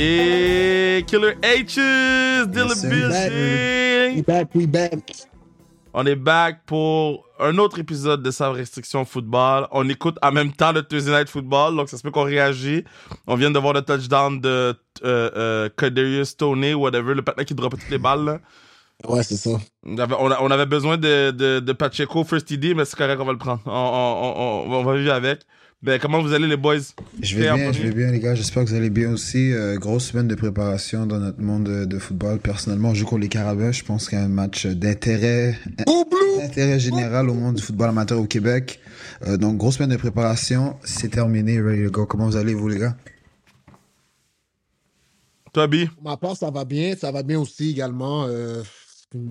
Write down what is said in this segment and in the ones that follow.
Yeah, Killer H's. Building. We back, we back. On est back pour un autre épisode de Sa Restriction Football. On écoute en même temps le Tuesday Night Football, donc ça se peut qu'on réagit. On vient de voir le touchdown de euh, euh, Kadarius Toney, whatever, le patin qui droppe toutes les balles. là. Ouais, c'est ça. On avait, on besoin de, de, de Pacheco First TD, mais c'est correct, on va le prendre. On, on, on, on va vivre avec. Ben, comment vous allez, les boys? Je vais bien, je vais bien, les gars. J'espère que vous allez bien aussi. Euh, grosse semaine de préparation dans notre monde de, de football. Personnellement, je joue contre les Carabins. Je pense qu'il y a un match d'intérêt, d'intérêt général au monde du football amateur au Québec. Euh, donc, grosse semaine de préparation. C'est terminé. Ready to go. Comment vous allez, vous, les gars? Toi, B? Pour ma part, ça va bien. Ça va bien aussi également. Euh,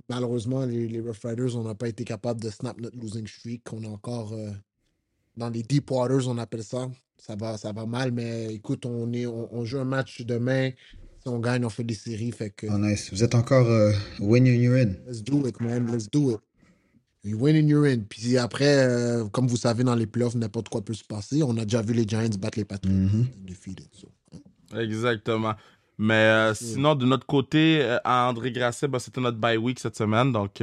malheureusement, les, les Rough Riders, on n'a pas été capable de snap notre losing streak. On est encore euh, dans les deep waters, on appelle ça. Ça va, ça va mal, mais écoute, on, est, on, on joue un match demain. Si on gagne, on fait des séries. Fait que Oh, nice. Vous êtes encore euh, win and you're in. let's do it, man. Let's do it. You win and you're in. Puis après, euh, comme vous savez, dans les playoffs, n'importe quoi peut se passer. On a déjà vu les Giants battre les Patriots. Mhm. Defeated, so. Exactement. Mais euh, sinon, de notre côté, euh, à André Grasset, ben, c'était notre bye week cette semaine. Donc,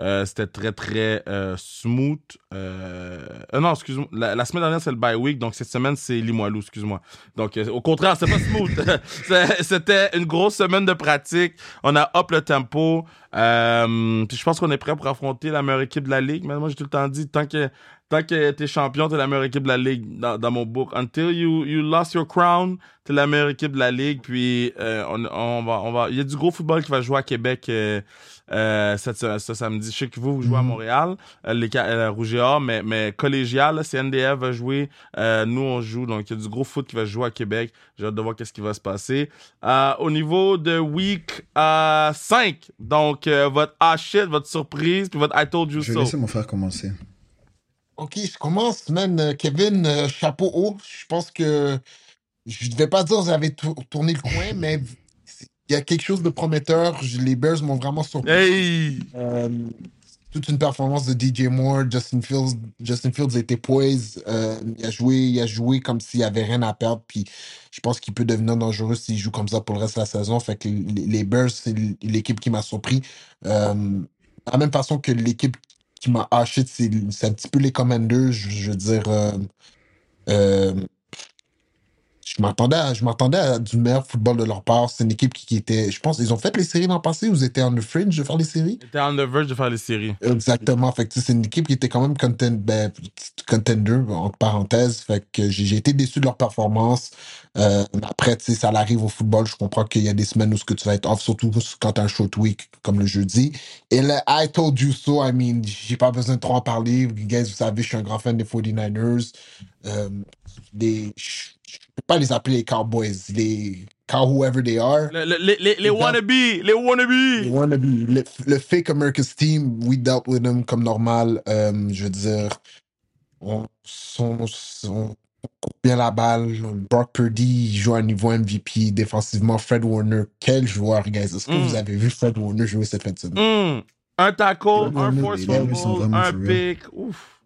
euh, c'était très, très euh, smooth. Euh, non, excuse-moi. La, semaine dernière, c'est le bye week. Donc, cette semaine, c'est Limoilou, excuse-moi. Donc, au contraire, c'est pas smooth. C'était une grosse semaine de pratique. On a up le tempo. Puis je pense qu'on est prêt pour affronter la meilleure équipe de la ligue. Mais moi, j'ai tout le temps dit, tant que tant que t'es champion, t'es la meilleure équipe de la ligue dans, mon book. Until you, you lost your crown, t'es la meilleure équipe de la ligue. Puis on, va, on va, il y a du gros football qui va jouer à Québec euh, cette, ce, ce samedi. Je sais que vous, vous jouez à Mhm. Montréal, euh, les euh, Rouge et Or, mais, mais collégial, là, CNDF va jouer. Euh, nous, on joue. Donc, il y a du gros foot qui va jouer à Québec. J'ai hâte de voir qu'est-ce qui va se passer. Euh, au niveau de week euh, 5, donc euh, votre ah shit, votre surprise, puis votre I told you Je vais so. laisser mon frère commencer. Ok, je commence, man. Kevin, euh, chapeau haut. Je pense que je ne vais pas dire que vous avez tou- tourné le coin, mais il y a quelque chose de prometteur. Les Bears m'ont vraiment surpris. Hey! Euh, toute une performance de DJ Moore. Justin Fields, Justin Fields était poised. Euh, il, a joué, il a joué comme s'il n'y avait rien à perdre. Puis je pense qu'il peut devenir dangereux s'il joue comme ça pour le reste de la saison. Fait que les, Bears, c'est l'équipe qui m'a surpris. Euh, de la même façon que l'équipe qui m'a haché, c'est un petit peu les Commanders. Je, je veux dire. euh, je m'attendais à, je m'attendais à du meilleur football de leur part. C'est une équipe qui, qui était. Je pense ils ont fait les séries l'an passé ou ils étaient on the fringe de faire les séries? T'es on the verge de faire les séries. Exactement. Fait que tu c'est une équipe qui était quand même content, ben, contender, entre parenthèses. Fait que j'ai été déçu de leur performance. Euh, après, tu sais, ça arrive au football. Je comprends qu'il y a des semaines où ce que tu vas être off, surtout quand t'as un short week comme le jeudi. Et le I told you so, I mean, j'ai pas besoin de trop en parler. You guys, vous savez, je suis un grand fan des 49ers. Euh, des, je peux pas les appeler les Cowboys. Les cow whoever they are. Le- le- les les, les wannabes! Les Le wannabes! wannabe, le, le fake America's team, we dealt with them comme normal. Euh, je veux dire, on, on coupe bien la balle? Brock Purdy il joue à un niveau MVP défensivement. Fred Warner, quel joueur, guys? Est-ce que Mm. vous avez vu Fred Warner jouer cette fin de semaine? Hum, Un tackle, un force fumble, un pick. Ouf.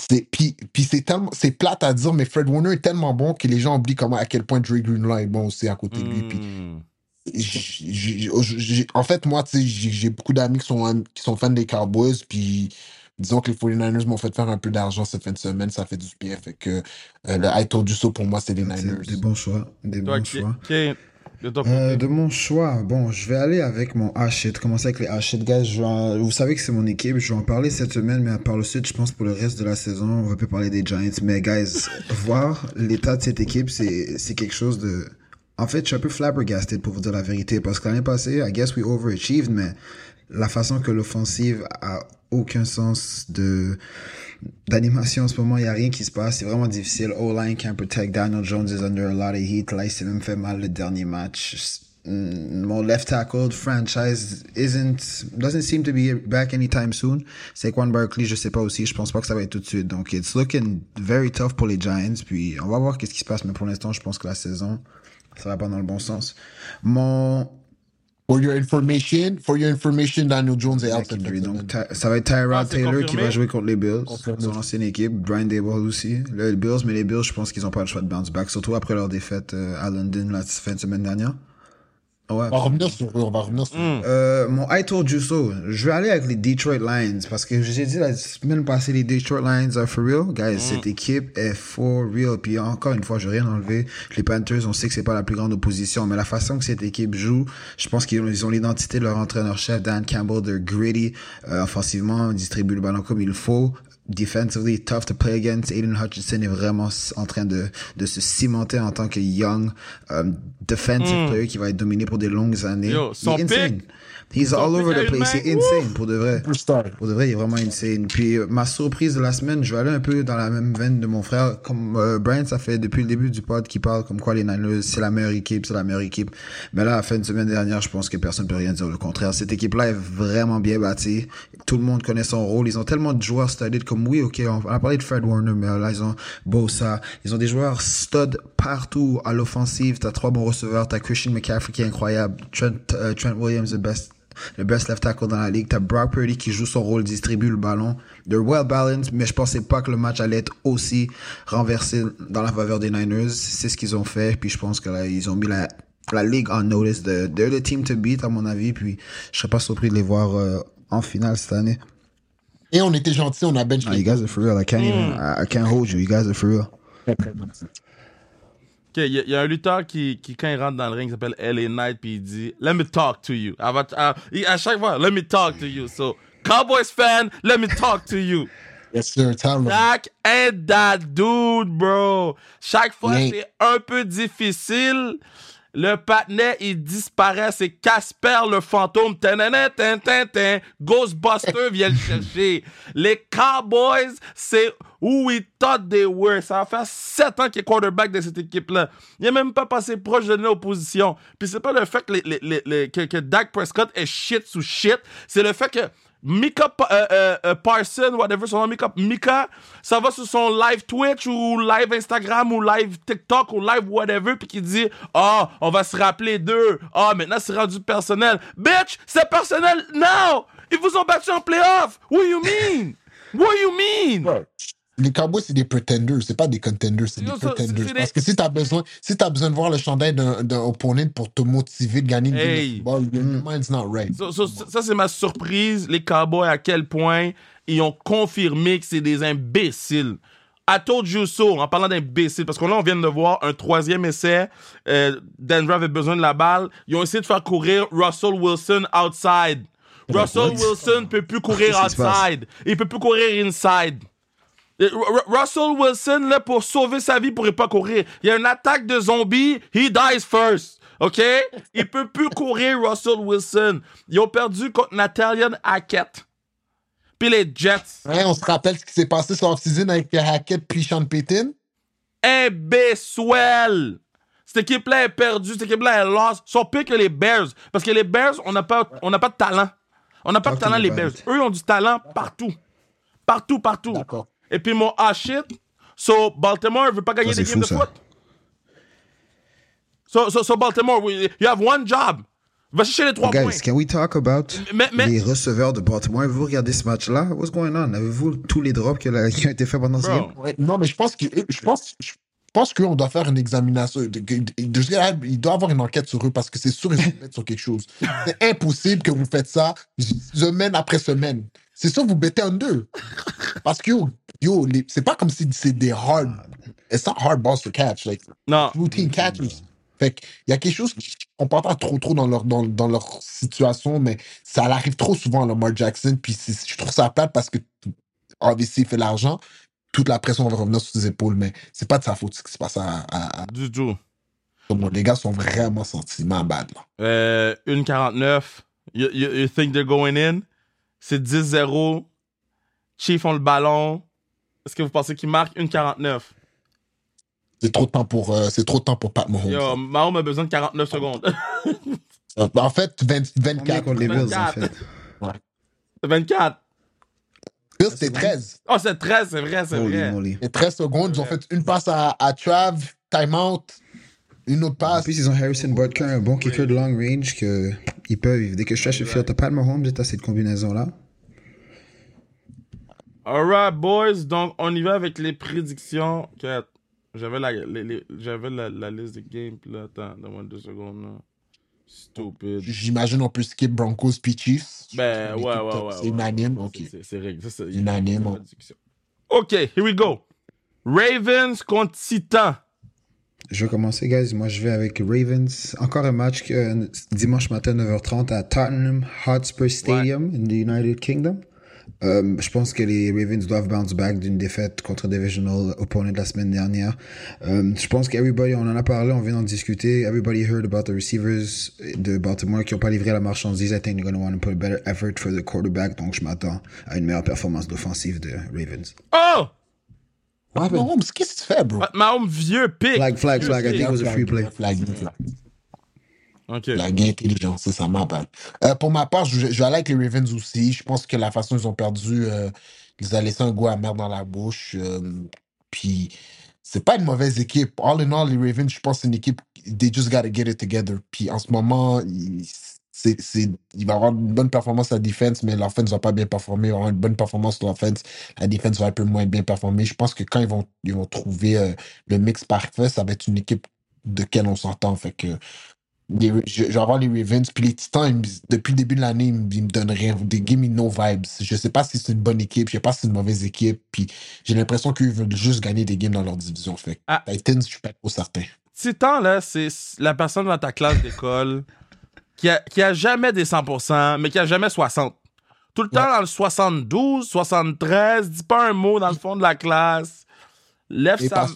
C'est, puis, puis c'est tellement, c'est plate à dire, mais Fred Warner est tellement bon que les gens oublient comment, à quel point Dre Greenlaw est bon aussi à côté de lui. Puis j'ai- j'ai- j'ai- en fait, moi, tu sais, j'ai beaucoup d'amis qui sont, qui sont fans des Cowboys, puis disons que les 49ers m'ont fait faire un peu d'argent cette fin de semaine, ça fait du bien. Fait que euh, le I told you so pour moi, c'est les Niners. Des bons choix. Des Toi, bons choix. De Euh, de mon choix, bon, je vais aller avec mon H-Shit. Commencer avec les H-Shit, guys. Je vais en- Vous savez que c'est mon équipe. Je vais en parler cette semaine, mais par le suite, je pense pour le reste de la saison, on va plus parler des Giants. Mais, guys, voir l'état de cette équipe, c'est c'est quelque chose de. En fait, je suis un peu flabbergasted pour vous dire la vérité. Parce que l'année passée, I guess we overachieved, mais la façon que l'offensive a aucun sens de d'animation en ce moment, il n'y a rien qui se passe. C'est vraiment difficile. O-line can't protect. Daniel Jones is under a lot of heat. Là, il s'est même fait mal le dernier match. Mm, Mon left tackle franchise isn't doesn't seem to be back anytime soon. Saquon Barkley, je sais pas aussi. Je pense pas que ça va être tout de suite. Donc, it's looking very tough pour les Giants. Puis, on va voir qu'est-ce qui se passe. Mais pour l'instant, je pense que la saison, ça va pas dans le bon sens. Mon For your information, for your information, Daniel Jones est out. Donc, ça va être Tyrod Ah, Taylor qui va jouer contre les Bills. Confirmé. Son ancienne équipe. Brian Dable aussi. Là, les Bills, mais les Bills, je pense qu'ils n'ont pas le choix de bounce back. Surtout après leur défaite euh, à London la fin de semaine dernière. Ouais. On va revenir sur eux, on va revenir sur. Hmm. Euh, mon I told you so. Je vais aller avec les Detroit Lions parce que j'ai dit la semaine passée, les Detroit Lions are for real. Guys, cette équipe est for real. Puis encore une fois, je vais rien enlever. Les Panthers, on sait que c'est pas la plus grande opposition, mais la façon que cette équipe joue, je pense qu'ils ont, ils ont l'identité de leur entraîneur-chef, Dan Campbell. They're gritty. Euh, offensivement, ils distribuent le ballon comme il faut. Defensively, tough to play against. Aiden Hutchinson est vraiment en train de, de se cimenter en tant que young um, defensive player qui va être dominé pour des longues années. Yo, son pick. He's all over the place. main, C'est insane, pour de vrai. Pour de vrai, il est vraiment insane. Puis euh, ma surprise de la semaine, je vais aller un peu dans la même veine de mon frère. Comme euh, Brian, ça fait depuis le début du pod qu'il parle comme quoi les Niners, c'est la meilleure équipe, c'est la meilleure équipe. Mais là, à la fin de semaine dernière, je pense que personne ne peut rien dire le contraire. Cette équipe-là est vraiment bien bâtie. Tout le monde connaît son rôle. Ils ont tellement de joueurs studded comme oui, ok, on on a parlé de Fred Warner, mais là, ils ont Bosa. Ils ont des joueurs stud partout à l'offensive. T'as trois bons receveurs. T'as Christian McCaffrey qui est incroyable. Trent, euh, Trent Williams, the best le best left tackle dans la ligue. T'as Brock Purdy qui joue son rôle, distribue le ballon. They're well balanced, mais je pensais pas que le match allait être aussi renversé dans la faveur des Niners. C'est ce qu'ils ont fait, puis je pense que là, ils ont mis la, la ligue en notice. De, they're the team to beat, à mon avis, puis je serais pas surpris de les voir euh, en finale cette année. Et on était gentils, on a bench Ah, you guys are for real. I can't even, I, can't hold you. You guys are for real. très, très gentils. Il y, a- il y a un lutteur qui, qui, quand il rentre dans le ring, il s'appelle LA Knight, puis il dit Let me talk to you. À, chaque fois, Let me talk to you. So, Cowboys fan, let me talk to you. Yes, sir. Tell. Dak ain't that dude, bro. Chaque fois, Yeah. c'est un peu difficile. Le patinet, il disparaît. C'est Casper le fantôme. Ghostbuster vient le chercher. Les Cowboys, c'est où we thought they were. Ça va faire sept ans qu'il est quarterback de cette équipe-là. Il n'est même pas passé proche de l'opposition. Puis c'est pas le fait que, que Dak Prescott est shit sous shit. C'est le fait que Mika euh, euh, euh, Parson, whatever son nom, Mika, Mika, ça va sur son live Twitch ou live Instagram ou live TikTok ou live whatever, puis qui dit Ah, on va se rappeler d'eux. Ah, maintenant c'est rendu personnel. Bitch, c'est personnel now! Ils vous ont battu en playoff! What you mean? What you mean? Les Cowboys, c'est des pretenders, c'est pas des contenders, c'est des ça, pretenders. c'est Parce que si t'as besoin, si t'as besoin de voir le chandail d'un opponent pour te motiver de gagner une game Hey. de football, your mind's not right. So- ça, c'est ma surprise, les Cowboys, à quel point ils ont confirmé que c'est des imbéciles. I told you so, en parlant d'imbéciles, parce que là, on vient de voir un troisième essai. Euh, Denver avait besoin de la balle. Ils ont essayé de faire courir Russell Wilson outside. Russell Wilson peut plus courir outside. Il peut plus courir inside. Russell Wilson, là, pour sauver sa vie, pourrait pas courir. Il y a une attaque de zombies, he dies first. OK? Il peut plus courir, Russell Wilson. Ils ont perdu contre Nathaniel Hackett. Puis les Jets. Hein, on se rappelle ce qui s'est passé sur off-season avec Hackett puis Sean Payton? Imbécile! Cette équipe-là est perdue, cette équipe-là est lost. Ils sont pires que les Bears. Parce que les Bears, on n'a pas, on pas de talent. On n'a pas de talent, les about Bears. Eux, ils ont du talent partout. Partout, partout. D'accord. Et puis mon ah shit, so Baltimore veut pas gagner Ça, des games de fou, foot. So, so, so Baltimore, we- you have one job. Va chercher les trois Guys, points. can we talk about Mais- mais- les receveurs de Baltimore? Avez-vous regardé ce match-là? What's going on? Avez-vous tous les drops qui ont été faits pendant ce Bro. game? Ouais, non, mais je pense que je pense, je pense qu'on doit faire une examination. Il doit y avoir une enquête sur eux parce que c'est sûr qu'ils se mettent sur quelque chose. C'est impossible que vous faites ça semaine après semaine. C'est sûr que vous bêtez en deux. Parce que yo, les- c'est pas comme si c'est des hard. It's not hard balls to catch. Like, Non. routine catches. Fait qu'il y a quelque chose qu'on parle pas trop trop dans leur, dans, dans leur situation, mais ça arrive trop souvent à Lamar Jackson. Puis c'est- je trouve ça plate parce que obviously il fait l'argent, toute la pression va revenir sur ses épaules, mais c'est pas de sa faute ce qui se passe à, à, à- Du tout. Les gars sont vraiment sentiments bad là. Euh, 1,49. You, you, you think they're going in? C'est 10-0. Chiefs ont le ballon. Est-ce que vous pensez qu'ils marquent 1,49? C'est trop de temps pour euh, c'est trop de temps pour Pat Mahomes. Yo, Mahomes a besoin de 49 secondes. Euh, En fait, 20 Combien 24. contre les Bills, en 24. fait? 24. Bills, c'était 13. Oh, c'est 13, c'est vrai, c'est vrai. moly. Et 13 secondes, ils ont fait une passe à, à Trav, timeout. une autre En passe. plus, ils ont Harrison Butker, un bon kicker de long range que ils peuvent. Dès que je stretch le field, t'as de Mahomes, t'as cette combinaison-là. Alright, boys. Donc, on y va avec les prédictions. J'avais la, les- les- j'avais la, la liste de games. Puis là, attends, donne-moi deux secondes. Là. Stupid. J'imagine on peut skip Broncos puis Chiefs. Ben, ouais, ouais, ouais. C'est ouais. unanime, ok. C'est- réglé. C'est- Unanime. Ok, here we go. Ravens contre Titan. Je vais commencer, guys. Moi, je vais avec Ravens. Encore un match que, euh, dimanche matin, 9h30, à Tottenham Hotspur Stadium, in the United Kingdom. Euh, je pense que les Ravens doivent bounce back d'une défaite contre un divisional opponent de la semaine dernière. Euh, je pense qu'everybody, on en a parlé, on vient d'en discuter. Everybody heard about the receivers de Baltimore qui n'ont pas livré la marchandise. I think they're going to want to put a better effort for the quarterback. Donc, je m'attends à une meilleure performance d'offensive de Ravens. Oh! Holmes, qu'est-ce que tu fais, bro? Mahomes, vieux pic. Flag, flag, flag. I think it was a free play. Flag, flag. La gain intelligence, c'est ça, ma balle. Euh, pour ma part, je, vais aller avec les Ravens aussi. Je pense que la façon dont ils ont perdu, euh, ils ont laissé un goût amer dans la bouche. euh, puis, c'est pas une mauvaise équipe. All in all, les Ravens, je pense c'est une équipe, they just gotta get it together. Puis, en ce moment, il, va avoir une bonne performance à la défense, mais l'offense va pas bien performer. Il va avoir une bonne performance sur l'offense. La défense va un peu moins bien performer. Je pense que quand ils vont, ils vont trouver euh, le mix parfait, ça va être une équipe de quelle on s'entend. Fait que les- je, je vais avoir les Ravens. Puis les Titans, ils depuis le début de l'année, ils, me- ils me donnent rien. They give me no vibes. Je sais pas si c'est une bonne équipe, je sais pas si c'est une mauvaise équipe. Puis j'ai l'impression qu'ils veulent juste gagner des games dans leur division. Fait Ah. Titans, je suis pas trop certain. Titan, là, c'est la personne dans ta classe d'école qui a, qui a jamais des 100%, mais qui a jamais 60. Tout le temps dans le 72, 73, dis pas un mot dans le fond de la classe. Lève sa,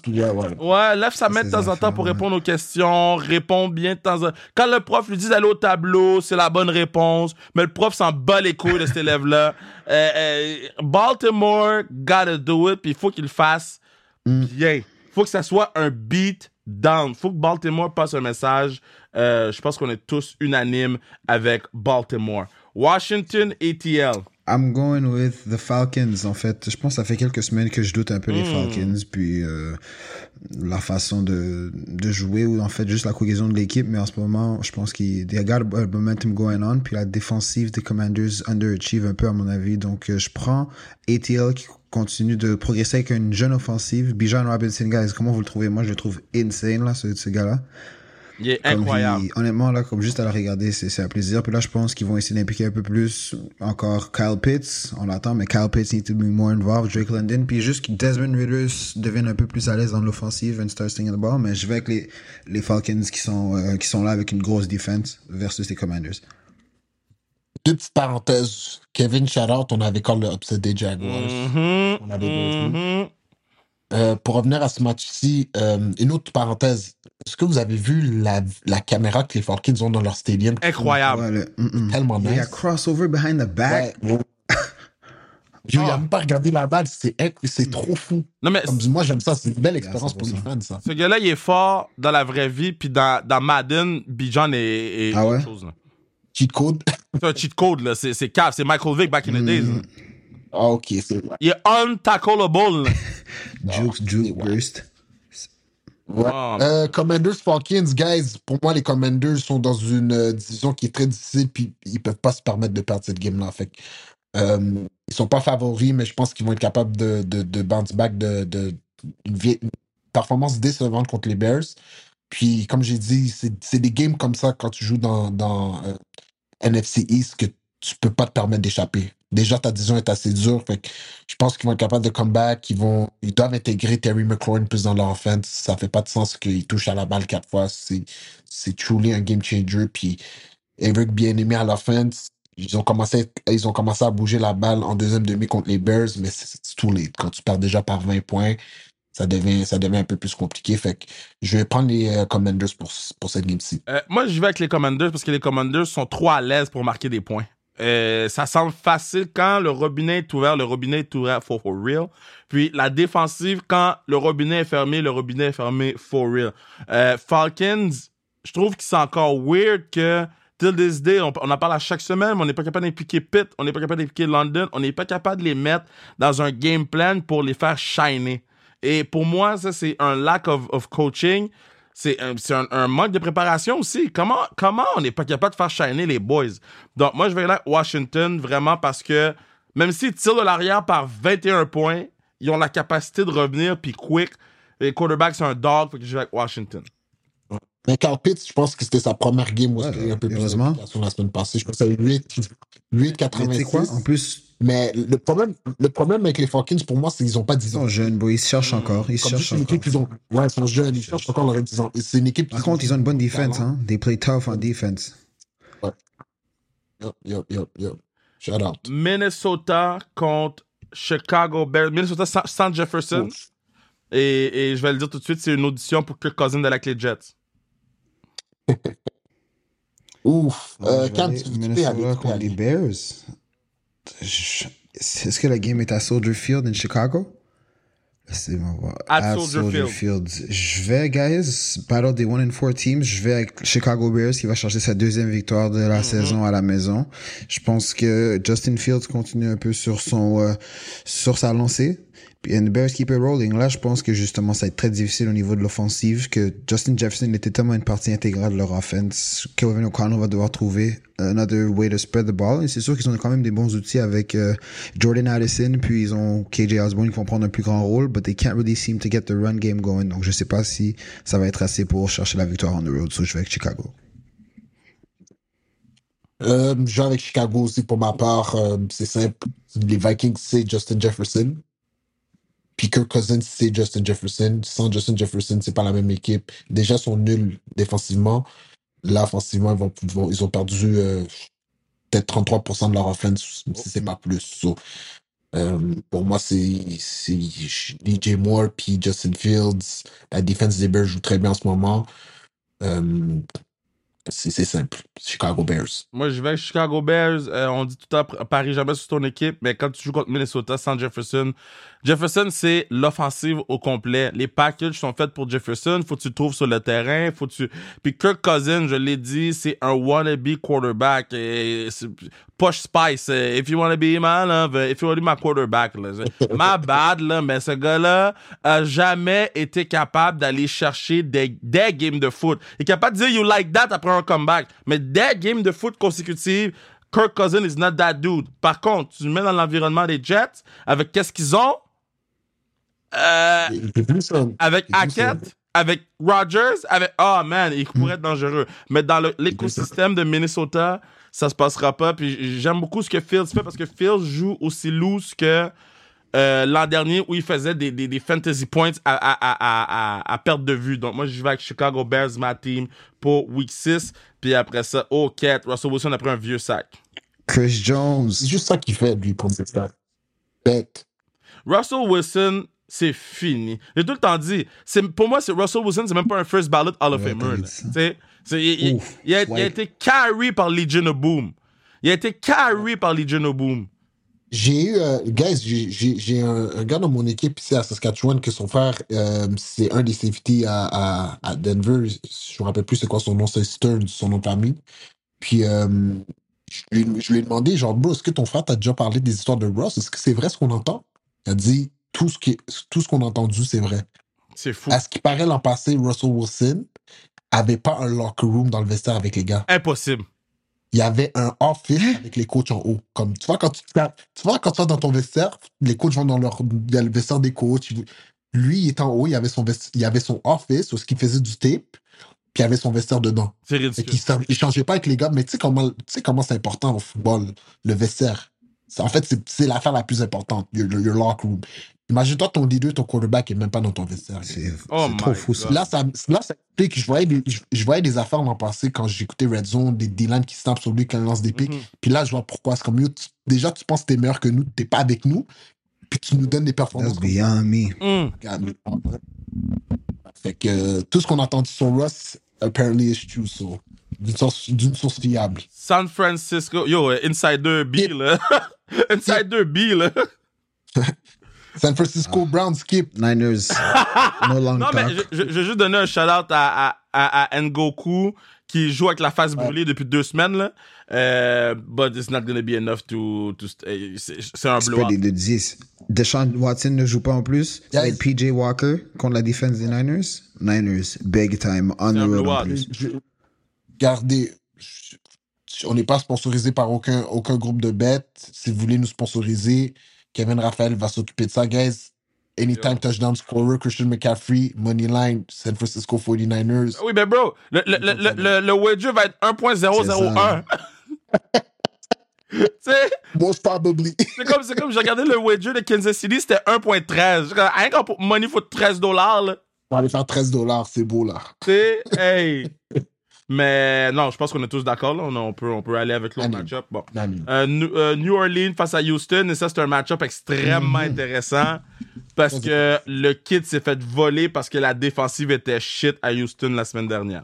ouais, lève sa main de temps en temps pour répondre aux questions, répond bien de temps en temps. Quand le prof lui dit d'aller au tableau, c'est la bonne réponse, mais le prof s'en bat les couilles de cet élève-là. Euh, euh, Baltimore gotta do it, puis il faut qu'il le fasse Mm. bien. faut que ça soit un beat down. faut que Baltimore passe un message. Euh, je pense qu'on est tous unanimes avec Baltimore. Washington ATL. I'm going with the Falcons, en fait. Je pense que ça fait quelques semaines que je doute un peu les Mm. Falcons, puis euh, la façon de, de jouer, ou en fait juste la cohésion de l'équipe, mais en ce moment, je pense qu'il y a got a momentum going on, puis la défensive des Commanders underachieve un peu à mon avis, donc euh, je prends ATL qui continue de progresser avec une jeune offensive. Bijan Robinson, guys, comment vous le trouvez? Moi, je le trouve insane, là, ce, ce gars-là. Il est Comme incroyable. honnêtement, là, comme juste à le regarder, c'est un plaisir. Puis là, je pense qu'ils vont essayer d'impliquer un peu plus encore Kyle Pitts. On l'attend, mais Kyle Pitts need to be more involved. Drake London. Puis juste que Desmond Ritter devienne un peu plus à l'aise dans l'offensive and start stinging the ball. Mais je vais avec les, les Falcons qui sont, euh, qui sont là avec une grosse défense versus les Commanders. Deux petites parenthèses. Kevin Shadart, on avait quand le upset des Jaguars. Mhm, On avait mhm. Euh, pour revenir à ce match-ci, euh, une autre parenthèse. Est-ce que vous avez vu la, la caméra que les Falcons ont dans leur stadium? Incroyable. Ouais, le, mm, mm. Tellement Il y a nice. crossover behind the back. Ouais. Yo, Il Ah. a même pas regardé la balle, c'est c'est trop fou. Non, mais Comme, moi, j'aime ça, c'est une belle expérience pour les 100%. fans, ça. ce gars-là, il est fort dans la vraie vie, puis dans, dans Madden, Bijan est, est Ah ouais? autre chose. là. Cheat code. C'est un cheat code, là. C'est c'est cave. C'est Michael Vick back in the days. là. Ah, ok, c'est Il est untackleable. Jukes, Juke, ouais. burst. Ouais. Euh, Commanders Falcons, guys, pour moi, les Commanders sont dans une euh, division qui est très difficile, puis ils peuvent pas se permettre de perdre cette game-là. Fait euh, ils sont pas favoris, mais je pense qu'ils vont être capables de, de, de bounce back de, de une, performance décevante contre les Bears. Puis, comme j'ai dit, c'est c'est des games comme ça quand tu joues dans, dans NFC East que tu peux pas te permettre d'échapper. Déjà, ta division est assez dure. Fait que je pense qu'ils vont être capables de comeback. Ils, vont, ils doivent intégrer Terry McLaurin plus dans leur offense. Ça fait pas de sens qu'ils touchent à la balle quatre fois. C'est truly un game changer. Puis Eric bien aimé à l'offense. Ils ont, commencé, ils ont commencé à bouger la balle en deuxième demi contre les Bears, mais c'est too late. Quand tu perds déjà par 20 points, ça devient, ça devient un peu plus compliqué. Fait que je vais prendre les euh, Commanders pour, pour cette game-ci. Euh, moi, je vais avec les Commanders parce que les Commanders sont trop à l'aise pour marquer des points. Euh, ça semble facile quand le robinet est ouvert, le robinet est ouvert for, real. Puis la défensive, quand le robinet est fermé, le robinet est fermé for real. Euh, Falcons, je trouve que c'est encore weird que till this day, on, on en parle à chaque semaine, mais on n'est pas capable d'impliquer Pitt, on n'est pas capable d'impliquer London, on n'est pas capable de les mettre dans un game plan pour les faire shiner. Et pour moi, ça, c'est un lack of, of coaching. C'est un, c'est un, un manque de préparation aussi. Comment, comment on n'est pas capable de faire shiner les boys? Donc, moi, je vais aller avec Washington vraiment parce que même s'ils tirent de l'arrière par 21 points, ils ont la capacité de revenir puis quick. Les quarterbacks, c'est un dog, fait que je vais avec Washington. Mais Carl Pitts, je pense que c'était sa première game où Ouais, il y a eu un peu plus la semaine passée. Je pense que c'est 8, 8 Mais tu sais quoi, en 86. plus, Mais le problème, le problème avec les Falcons, pour moi, c'est qu'ils n'ont pas 10 ils ans. sont jeunes, bro. Ils se cherchent encore. Ils se Comme cherchent encore. ils ont, ouais, ils sont jeunes, ils cherchent encore leur 10 ans. C'est une équipe qui Par contre, ils ont une bonne défense, hein. They play tough on defense. Yup, yup, yup, yup. Shout out. Minnesota contre Chicago Bears. Minnesota sans, Jefferson. Ouf. Et, et je vais le dire tout de suite, c'est une audition pour Kirk Cousins de la clé Jets. Ouf. Ouais, Euh, aller tu les. Bears? Est-ce que la game est à Soldier Field in Chicago? Laissez-moi voir. At Soldier Field. Je vais, guys, battle des 1 and 4 teams. Je vais avec Chicago Bears qui va chercher sa deuxième victoire de la saison à la maison. Je pense que Justin Fields continue un peu sur son, euh, sur sa lancée. And the Bears keep it rolling. Là, je pense que justement, ça va être très difficile au niveau de l'offensive, que Justin Jefferson était tellement une partie intégrale de leur offense. Kevin O'Connell va devoir trouver another way to spread the ball. Et c'est sûr qu'ils ont quand même des bons outils avec euh, Jordan Addison, puis ils ont KJ Osborne qui vont prendre un plus grand rôle, but they can't really seem to get the run game going. Donc, je sais pas si ça va être assez pour chercher la victoire on the road. So, je vais avec Chicago. Euh, je vais avec Chicago aussi pour ma part. Euh, c'est simple. Les Vikings, c'est Justin Jefferson. Puis Kirk Cousins, c'est Justin Jefferson. Sans Justin Jefferson, c'est pas la même équipe. Déjà, ils sont nuls défensivement. Là, offensivement, ils, ont perdu euh, peut-être 33% de leur offense, si c'est pas plus. Euh, pour moi, c'est c'est DJ Moore puis Justin Fields. La défense des Bears joue très bien en ce moment. Euh, c'est simple. Chicago Bears. Moi, je vais avec Chicago Bears. Euh, on dit tout le temps, parie jamais sur ton équipe, mais quand tu joues contre Minnesota sans Jefferson, Jefferson, c'est l'offensive au complet. Les packages sont faits pour Jefferson. Faut que tu le trouves sur le terrain. Faut que tu... Puis Kirk Cousins, je l'ai dit, c'est un wannabe quarterback. Et Push Spice. euh, If you wanna be my love, if you wanna be my quarterback. Là. My bad, là, mais ce gars-là a jamais été capable d'aller chercher des, des games de foot. Il est capable de dire you like that après un comeback. Mais des games de foot consécutives, Kirk Cousins is not that dude. Par contre, tu le mets dans l'environnement des Jets, avec qu'est-ce qu'ils ont? Euh, avec Hackett, avec Rodgers, avec. Oh man, il pourrait être dangereux. Mais dans l'écosystème de Minnesota, ça se passera pas. Puis j'aime beaucoup ce que Fields fait parce que Fields joue aussi loose que euh, l'an dernier où il faisait des, des, des fantasy points à, à, à, à, à perte de vue. Donc moi, je vais avec Chicago Bears, ma team, pour week 6. Puis après ça, oh, 4, Russell Wilson après un vieux sac. Chris Jones. C'est juste ça qu'il fait, lui, pour ses stats. Bête. Russell Wilson, c'est fini. J'ai tout le temps dit, c'est, pour moi, c'est Russell Wilson, c'est même pas un first ballot Hall of Famer. il, il- Ouf, il a, a été carry par Legion of Boom. Il a été carry par Legion of Boom. J'ai eu, euh, guys, j'ai- un, un gars dans mon équipe ici à Saskatchewan que son frère, euh, c'est un des safety à, à, à Denver. Je me rappelle plus c'est quoi son nom, c'est Stern, son nom de famille. Puis, euh, je, lui, je lui ai demandé, genre, bro, est-ce que ton frère t'a déjà parlé des histoires de Ross? Est-ce que c'est vrai ce qu'on entend? Il a dit, tout ce qui, tout ce qu'on a entendu, c'est vrai. C'est fou. À ce qui paraît l'an passé, Russell Wilson avait pas un locker room dans le vestiaire avec les gars. Impossible. Il y avait un office avec les coachs en haut. Comme, tu vois, quand tu, tu vois, quand tu vas dans ton vestiaire, les coachs vont dans leur, il y a le vestiaire des coachs. Lui, il était en haut, il y avait son, vesti- il avait son office, où ce qu'il faisait du tape, puis il y avait son vestiaire dedans. C'est ridicule. il changeait pas avec les gars, mais tu sais comment, tu sais comment c'est important au football, le vestiaire. En fait, c'est- c'est l'affaire la plus importante, your, your locker room. Imagine-toi, ton leader, ton quarterback est même pas dans ton vestiaire. C'est Oh trop fou, ça. Là, ça, là, ça explique. Je voyais, des, je, je voyais des affaires l'an passé quand j'écoutais Red Zone, des D-line qui snappent sur lui quand il lance des pics. Mhm. Puis là, je vois pourquoi. C'est comme, yo, tu- déjà, tu penses que t'es meilleur que nous, t'es pas avec nous, puis tu nous donnes des performances. That's beyond me. Mm. Fait que euh, tout ce qu'on a entendu sur Russ, apparently is true, so, d'une source, d'une source fiable. San Francisco. Yo, Insider B, là. Insider B, là. San Francisco Browns skip. Niners, no long Non, mais talk. je, je, je vais juste donner un shout-out à, à, à, à Ngoku qui joue avec la face brûlée depuis deux semaines, là. Euh, but it's not gonna be enough to, to eh, c'est c'est un blowout. est de 10. Deshaun Watson ne joue pas en plus. Yes. être PJ Walker contre la défense des Niners. Niners, big time, on the un road en blowout. plus. Je- Regardez, je- on n'est pas sponsorisé par aucun, aucun groupe de bêtes. Si vous voulez nous sponsoriser, Kevin Raphaël va s'occuper de ça, guys. Anytime touchdown scorer, Christian McCaffrey, Moneyline, San Francisco 49ers. Oui, mais bro, le, le, le, le, wager va être 1.001. tu sais, Most probably. c'est comme, c'est comme j'ai regardé le wager de Kansas City, c'était 1.13. J'ai comme, Rien qu'en money, faut 13 dollars. On va aller faire 13 dollars, c'est beau là. Tu sais, hey. Mais non, je pense qu'on est tous d'accord, là. On, on peut, on peut aller avec l'autre match-up. Bon. Euh, New, euh, New Orleans face à Houston, et ça, c'est un match-up extrêmement Mhm. intéressant parce que le kid s'est fait voler parce que la défensive était shit à Houston la semaine dernière.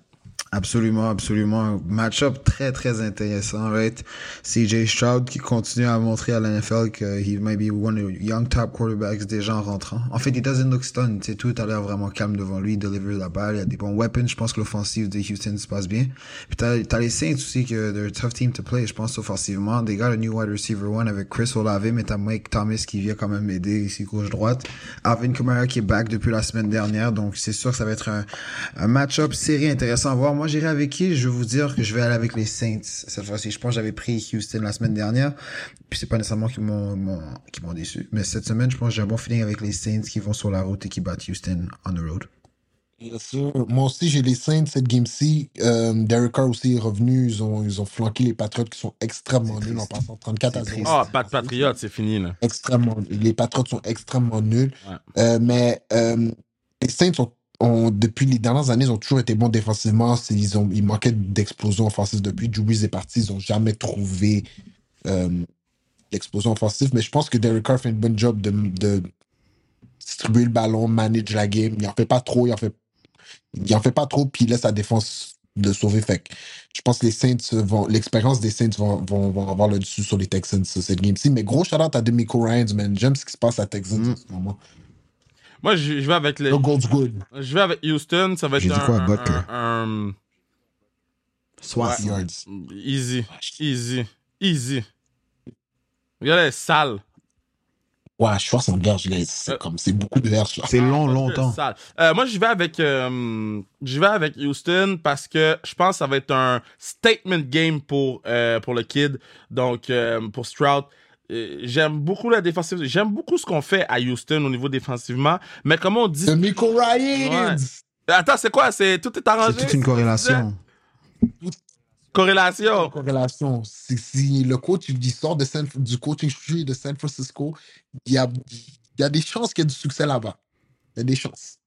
Absolument, absolument. Match-up très, très intéressant, right? CJ Stroud qui continue à montrer à la NFL he might be one of the young top quarterbacks déjà en rentrant. En fait, he doesn't look stunned. C'est tout a l'air vraiment calme devant lui. Il deliver la balle. Il y a des bons weapons. Je pense que l'offensive de Houston se passe bien. Puis t'as, t'as les Saints aussi que they're a tough team to play, je pense, offensivement. They got a new wide receiver one avec Chris Olave, mais t'as Mike Thomas qui vient quand même aider ici gauche-droite. Alvin Kamara qui est back depuis la semaine dernière. Donc, c'est sûr que ça va être un, un match-up série intéressant à voir. Moi, j'irai avec qui? Je vais vous dire que je vais aller avec les Saints cette fois-ci. Je pense que j'avais pris Houston la semaine dernière. Puis c'est pas nécessairement qu'ils m'ont, m'ont- qu'ils m'ont déçu. Mais cette semaine, je pense que j'ai un bon feeling avec les Saints qui vont sur la route et qui battent Houston on the road. Bien sûr. Moi aussi, j'ai les Saints cette game-ci. Euh, Derek Carr aussi est revenu. Ils ont, ils ont flanqué les Patriots qui sont extrêmement nuls en passant 34 à C'est 0. triste. Ah, pas de patriote, c'est fini, là. extrêmement Les Patriots sont extrêmement nuls. Ouais. Euh, mais euh, les Saints ont, depuis les dernières années, ils ont toujours été bons défensivement. Ils, ont, ils manquaient d'explosion offensive depuis. Brees est parti. Ils n'ont jamais trouvé euh, l'explosion offensive. Mais je pense que Derek Carr fait une bonne job de, de distribuer le ballon, manage la game. Il en fait pas trop. Il en fait, il en fait pas trop. Puis il laisse la défense de sauver. Fait que je pense que les Saints vont, l'expérience des Saints vont, vont, vont avoir le dessus sur les Texans sur cette game-ci. Mais gros shout-out à Demico Ryans, man. J'aime ce qui se passe à Texans Mm. en ce moment. Moi, je, je vais avec les. No gold's good. Je vais avec Houston, ça va être J'ai dit un, quoi, un- Butker? un- un- 60. Yards. Easy, easy, easy. Regarde, elle est sale. Ouais, je pense en garde, c'est Euh, comme, c'est beaucoup de verges, là. C'est long, Ah, longtemps. sale. Euh, moi, je vais avec, euh, je vais avec Houston parce que je pense que ça va être un statement game pour euh, pour le kid. Donc euh, pour Stroud. Euh, J'aime beaucoup la défensive. J'aime beaucoup ce qu'on fait à Houston au niveau défensivement. Mais comment on dit. Demico Ryans! Attends, c'est quoi? C'est tout est arrangé? C'est toute une corrélation. Corrélation. corrélation. Si, si le coach il sort de San- du coaching tree de San Francisco, il y a, il y a des chances qu'il y ait du succès là-bas. Il y a des chances.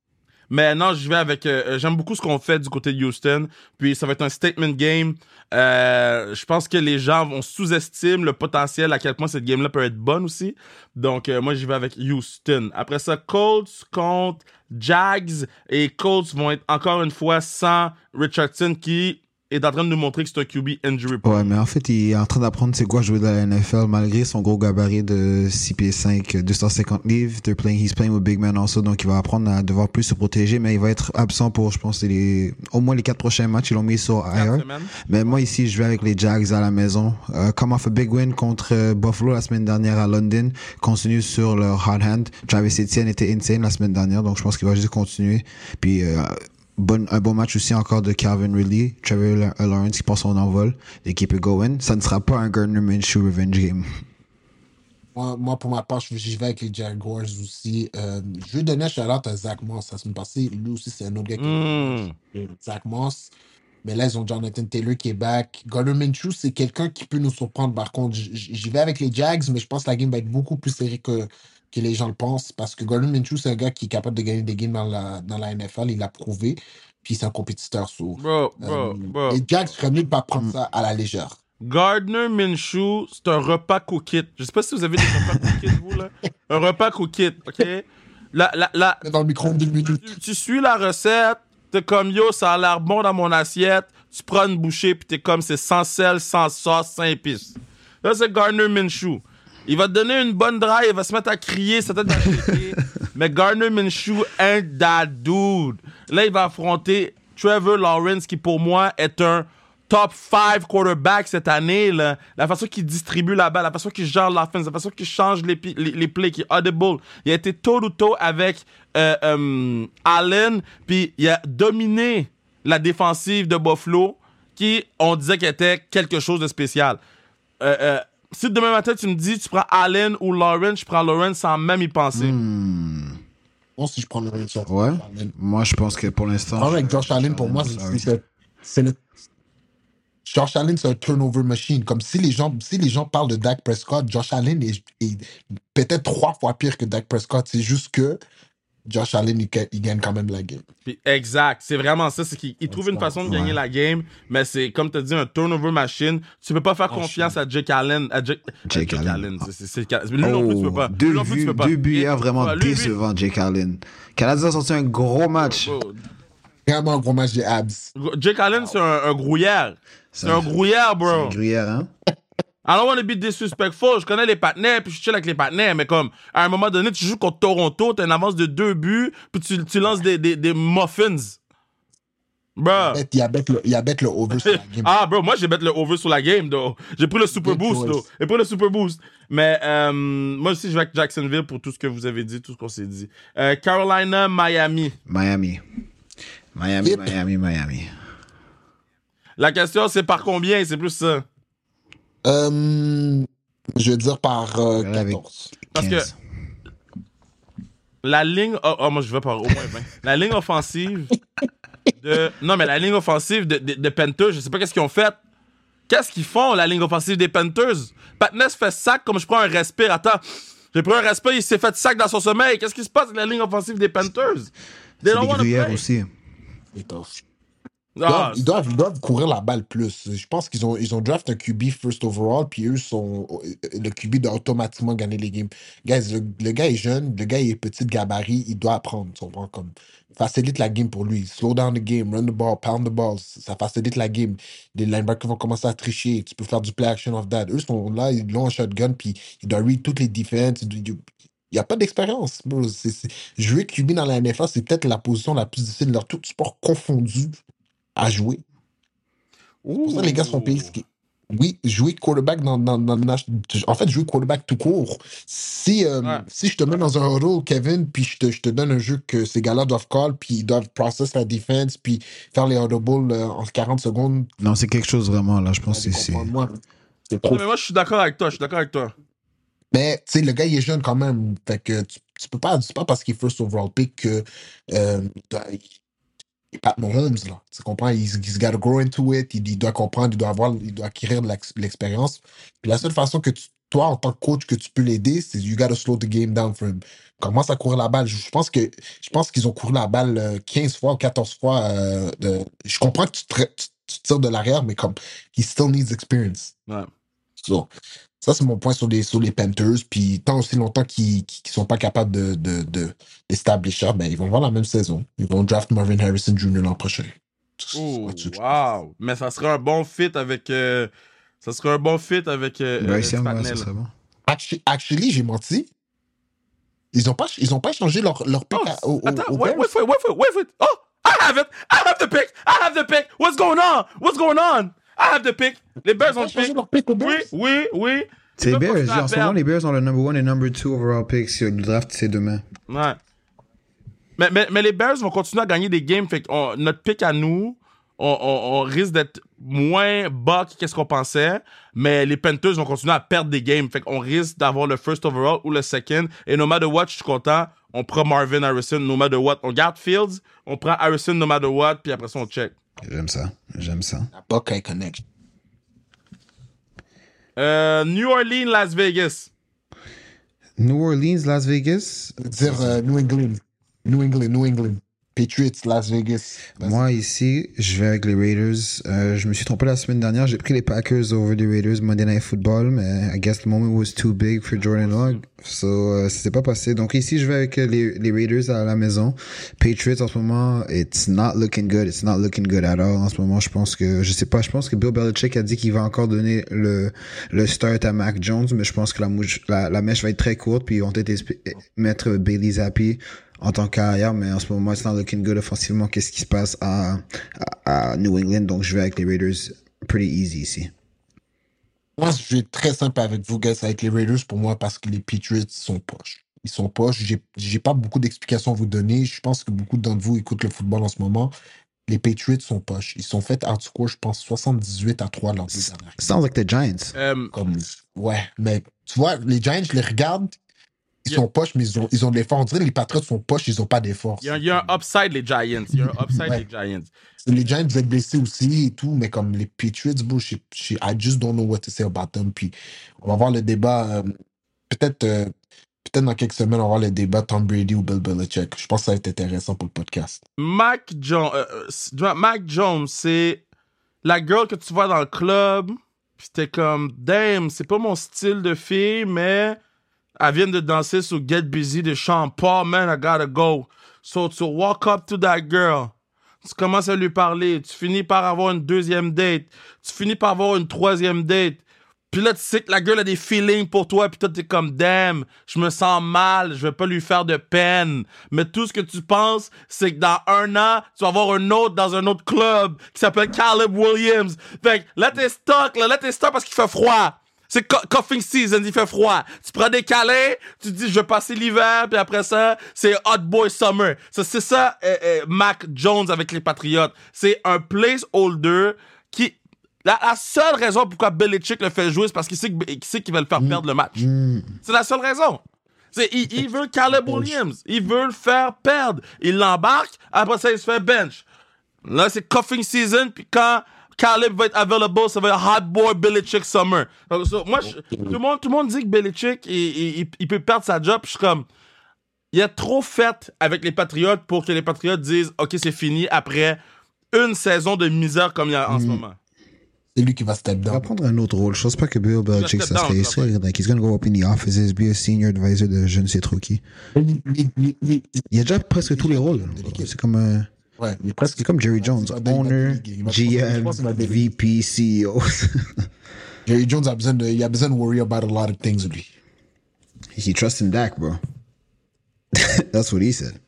Mais non, je vais avec. euh, J'aime beaucoup ce qu'on fait du côté de Houston. Puis ça va être un statement game. Euh, je pense que les gens vont sous-estimer le potentiel à quel point cette game-là peut être bonne aussi. Donc euh, moi, j'y vais avec Houston. Après ça, Colts contre Jags. Et Colts vont être encore une fois sans Richardson qui est en train de nous montrer que c'est un QB injury prone. Ouais, mais en fait, il est en train d'apprendre c'est quoi jouer dans la NFL malgré son gros gabarit de 6 pieds 5, 250 livres. They're playing, he's playing with big men also, donc il va apprendre à devoir plus se protéger, mais il va être absent pour, je pense, les, au moins les quatre prochains matchs. Ils l'ont mis sur IR. Mais moi ici, je vais avec les Jags à la maison. Euh, come off a big win contre euh, Buffalo la semaine dernière à London. Continue sur leur hot hand. Travis Etienne était insane la semaine dernière, donc je pense qu'il va juste continuer. Puis euh, bon, un bon match aussi encore de Calvin Ridley, Trevor euh, Lawrence qui passe son envol. L'équipe est going. Ça ne sera pas un Gardner Minshew revenge game. Moi, moi, pour ma part, je- j'y vais avec les Jaguars aussi. Euh, je vais donner un shout-out à Zach Moss la semaine passée. Lui aussi, c'est un autre gars qui Mm. Zach Moss. Mais là, ils ont Jonathan Taylor qui est back. Gardner Minshew, c'est quelqu'un qui peut nous surprendre. Par contre, j'y vais avec les Jags, mais je pense que la game va être beaucoup plus serrée que, que les gens le pensent. Parce que Gardner Minshew, c'est un gars qui est capable de gagner des games dans la, dans la NFL. Il l'a prouvé. Puis c'est un compétiteur sourd. Bro, bro, Euh, bro. Les Jags feraient mieux de pas prendre ça à la légère. Gardner Minshew, c'est un repas cookit. Je sais pas si vous avez des repas cookit, vous, là. Un repas cookit, OK? La, la, la, Dans le micro tu, tu suis la recette, t'es comme, yo, ça a l'air bon dans mon assiette. Tu prends une bouchée, puis t'es comme, c'est sans sel, sans sauce, sans épices. Là, c'est Gardner Minshew. Il va te donner une bonne drive, il va se mettre à crier, sa tête va. Mais Gardner Minshew ain't that dude. Là, il va affronter Trevor Lawrence, qui pour moi est un top 5 quarterback cette année, là. la façon qu'il distribue la balle, la façon qu'il gère l'offense, la façon qu'il change les, les, les plays, qui est audible. Il a été toe-to-toe avec euh, euh, Allen, puis il a dominé la défensive de Buffalo, qui, on disait qu'elle était quelque chose de spécial. Euh, si demain matin, tu me dis, tu prends Allen ou Lawrence, je prends Lawrence sans même y penser. Moi, si je prends Ravens, Ouais. Moi, je pense que pour l'instant. avec je- Josh Allen, pour moi, c'est- le. Josh Allen, c'est un turnover machine. Comme si les gens, si les gens parlent de Dak Prescott, Josh Allen est, est peut-être trois fois pire que Dak Prescott. C'est juste que Josh Allen, il, il gagne quand même la game. Puis, exact, c'est vraiment ça. C'est qu'il il trouve une façon de gagner Ouais. la game, mais c'est comme tu as dit, un turnover machine. Tu peux pas faire confiance à Jake Allen. À Jake, à Jake Allen. C'est- c'est- c'est- Lui non plus, tu peux pas. Oh, deux, Lui non plus, tu vues- peux pas. deux buts Ouais, vraiment lui, lui- décevants, Jake Allen. Canada a sorti un gros match. Oh, Vraiment un gros match des abs. Jake Allen, c'est un, un grouillard. C'est un grouillard, bro. Gruyère, hein? I don't want to be disrespectful. Je connais les partenaires, puis je chill avec les partenaires, mais comme, à un moment donné, tu joues contre Toronto, t'as une avance de deux buts, puis tu, tu lances des, des, des muffins. Bro. Il y a bête le, il y a bête le over sur la game. Ah, bro, moi, j'ai bet le over sur la game, though. J'ai pris le super boost, though. J'ai pris le super boost. Mais, euh, moi aussi, je vais avec Jacksonville pour tout ce que vous avez dit, tout ce qu'on s'est dit. Euh, Carolina, Miami. Miami. Miami, Yep. Miami, Miami. La question, c'est par combien? C'est plus ça. Euh, je vais dire par euh, Avec- 14. Parce que- 15. La ligne. Oh, oh, moi, je vais par au moins 20. La ligne offensive de. Non, mais la ligne offensive de, de, de Panthers, je sais pas qu'est-ce qu'ils ont fait. Qu'est-ce qu'ils font, la ligne offensive des Panthers? Patness fait sac comme je prends un respire. Attends. J'ai pris un respire, il s'est fait sac dans son sommeil. Qu'est-ce qui se passe avec la ligne offensive des Panthers? Des aussi. C'est tough. Ils Ah, doivent, ils, doivent, ils doivent courir la balle plus. Je pense qu'ils ont, ils ont draft un QB first overall, puis eux sont. Le QB doit automatiquement gagner les games. Guys, le, le gars est jeune, le gars est petit de gabarit, il doit apprendre. Tu comprends? Comme, facilite la game pour lui. Slow down the game, run the ball, pound the ball. Ça facilite la game. Les linebackers vont commencer à tricher. Tu peux faire du play action of that. Eux sont là, ils l'ont en shotgun, puis ils doivent read toutes les defenses. Il n'y a pas d'expérience. Jouer QB dans la NFL, c'est peut-être la position la plus difficile de leur tout sport confondu à jouer. C'est pour ça que les gars sont payés. ce qui- Oui, jouer quarterback dans, dans, dans En fait, jouer quarterback tout court. Si, euh, Ouais. si je te mets dans un huddle, Kevin, puis je te, je te donne un jeu que ces gars-là doivent call, puis ils doivent process la defense, puis faire les audibles euh, en 40 secondes, Non, c'est quelque chose vraiment, là. Je pense que c'est. Non, trop. mais moi, je suis d'accord avec toi. Je suis d'accord avec toi. Mais, tu sais, le gars, il est jeune quand même. Fait que tu, tu peux pas. C'est pas parce qu'il est first overall pick que. Euh, est Pat Mahomes, là. Tu comprends? He's, he's got to grow into it. Il, il doit comprendre, il doit avoir, il doit acquérir de l'expérience. Puis la seule façon que tu, toi, en tant que coach, que tu peux l'aider, c'est you got to slow the game down for him. Commence à courir la balle. Je je pense que je pense qu'ils ont couru la balle euh, 15 fois ou 14 fois. euh, de- je comprends que tu, te- tu- tu tires de l'arrière, mais comme he still needs experience. Ouais. So, ça, c'est mon point sur les, sur les Panthers. Puis, tant aussi longtemps qu'ils ne sont pas capables de, de, de, d'establisher, ben, ils vont voir la même saison. Ils vont draft Marvin Harrison Jr. l'an prochain. Oh, wow. Mais ça serait un bon fit avec. euh, ça serait un bon fit avec. Euh, Bryce euh, Young, ouais, Spatnell. ça serait bon. Actu- Actually, j'ai menti. Ils n'ont pas, ils ont pas changé leur, leur pick Oh, à- au, au- attends, au wait, wait wait wait for it. Oh, I have it. I have the pick. I have the pick. What's going on? What's going on? I have the pick. Les Bears ont le pick. leur pick aux Oui, Bears. oui, oui. C'est les Bears. En ce moment, les Bears ont le number one et number two overall pick. Si le draft, c'est demain. Ouais. Mais, mais, mais les Bears vont continuer à gagner des games. Fait qu'on- notre pick à nous, on, on- on risque d'être moins bas que qu'est-ce qu'on pensait. Mais les Panthers vont continuer à perdre des games. Fait qu'on risque d'avoir le first overall ou le second. Et no matter what, je suis content. On prend Marvin Harrison no matter what. On garde Fields, on prend Harrison no matter what, puis après ça, on check. J'aime ça. J'aime ça. La Buckeye Connection. Euh, New Orleans, Las Vegas. New Orleans, Las Vegas? Dire euh, New England. New England, New England. Patriots, Las Vegas. Moi, ici, je vais avec les Raiders. Euh, je me suis trompé la semaine dernière. J'ai pris les Packers over les Raiders Monday Night Football, mais I guess the moment was too big for Jordan Love. So, euh, c'était pas passé. Donc ici, je vais avec les, les Raiders à la maison. Patriots, en ce moment, it's not looking good. It's not looking good at all. En ce moment, je pense que, je sais pas, je pense que Bill Belichick a dit qu'il va encore donner le, le start à Mac Jones, mais je pense que la, mouche, la, la mèche va être très courte, puis ils vont peut-être mettre Bailey Zappi en tant que carrière, mais en ce moment, c'est not looking good offensivement. Qu'est-ce qui se passe à, à, à New England? Donc, je vais avec les Raiders pretty easy ici. Moi, je vais être très simple avec vous, guys, avec les Raiders pour moi parce que les Patriots sont poches. Ils sont poches. J'ai, pas beaucoup d'explications à vous donner. Je pense que beaucoup d'entre vous écoutent le football en ce moment. Les Patriots sont poches. Ils sont faits outscore, je pense, 78 à 3 lors des dernières. Sounds like the Giants. Euh, Comme, ouais, mais tu vois, les Giants, je les regarde, ils sont poches, mais ils ont, ils ont de l'effort. On dirait que les Patriots sont poches, ils ont pas d'effort. Il il y a un upside, les Giants. Il y a un upside, Ouais. les Giants. Les Giants vont être blessés aussi et tout, mais comme les Patriots, bro, je, je- I just don't know what to say about them. Puis on va voir le débat, euh, peut-être euh, peut-être dans quelques semaines, on va voir le débat Tom Brady ou Bill Belichick. Je pense que ça va être intéressant pour le podcast. Mac Jones, euh, Mac Jones, c'est la girl que tu vois dans le club. Puis t'es comme, damn, c'est pas mon style de fille, mais elle vient de danser sur Get Busy de Sean man, I gotta go. So to walk up to that girl, tu commences à lui parler, tu finis par avoir une deuxième date, tu finis par avoir une troisième date. Puis là, tu sais que la gueule a des feelings pour toi, puis toi, t'es comme, damn, je me sens mal, je vais pas lui faire de peine. Mais tout ce que tu penses, c'est que dans un an, tu vas avoir un autre dans un autre club qui s'appelle Caleb Williams. Fait que là, t'es stock, là, là, t'es stock parce qu'il fait froid. C'est co- coughing season, il fait froid. Tu prends des câlins, tu te dis je vais passer l'hiver, puis après ça, c'est hot boy summer. C'est ça, euh, euh, Mac Jones avec les Patriots. C'est un placeholder qui. La, la seule raison pourquoi Belichick le fait jouer, c'est parce qu'il sait qu'il qu'il va le faire perdre le match. C'est la seule raison. Il veut Caleb Williams. Il veut le faire perdre. Il l'embarque, après ça, il se fait bench. Là, c'est coughing season, puis quand Caleb va être available, ça va être hot boy Belichick summer. Donc, so, moi, je- tout, le monde, tout le monde dit que Belichick, il, il- peut perdre sa job. puis Je suis comme, il a trop fait avec les Patriots pour que les Patriots disent, OK, c'est fini après une saison de misère comme il y a en ce moment. C'est lui qui va step Il va down. prendre un autre rôle. Je pense pas que Bill Belichick, ça serait. down, serait like, he's gonna go up in the offices, be a senior advisor de je ne sais trop qui. Il, Il a déjà presque tous les rôles. C'est comme, euh, ouais, il est presque c'est comme Jerry Jones. Il va Owner, GM. VP, CEO. Jerry Jones a besoin de, il a besoin de worry about a lot of things, lui. he trusts in Dak, bro. That's what he said.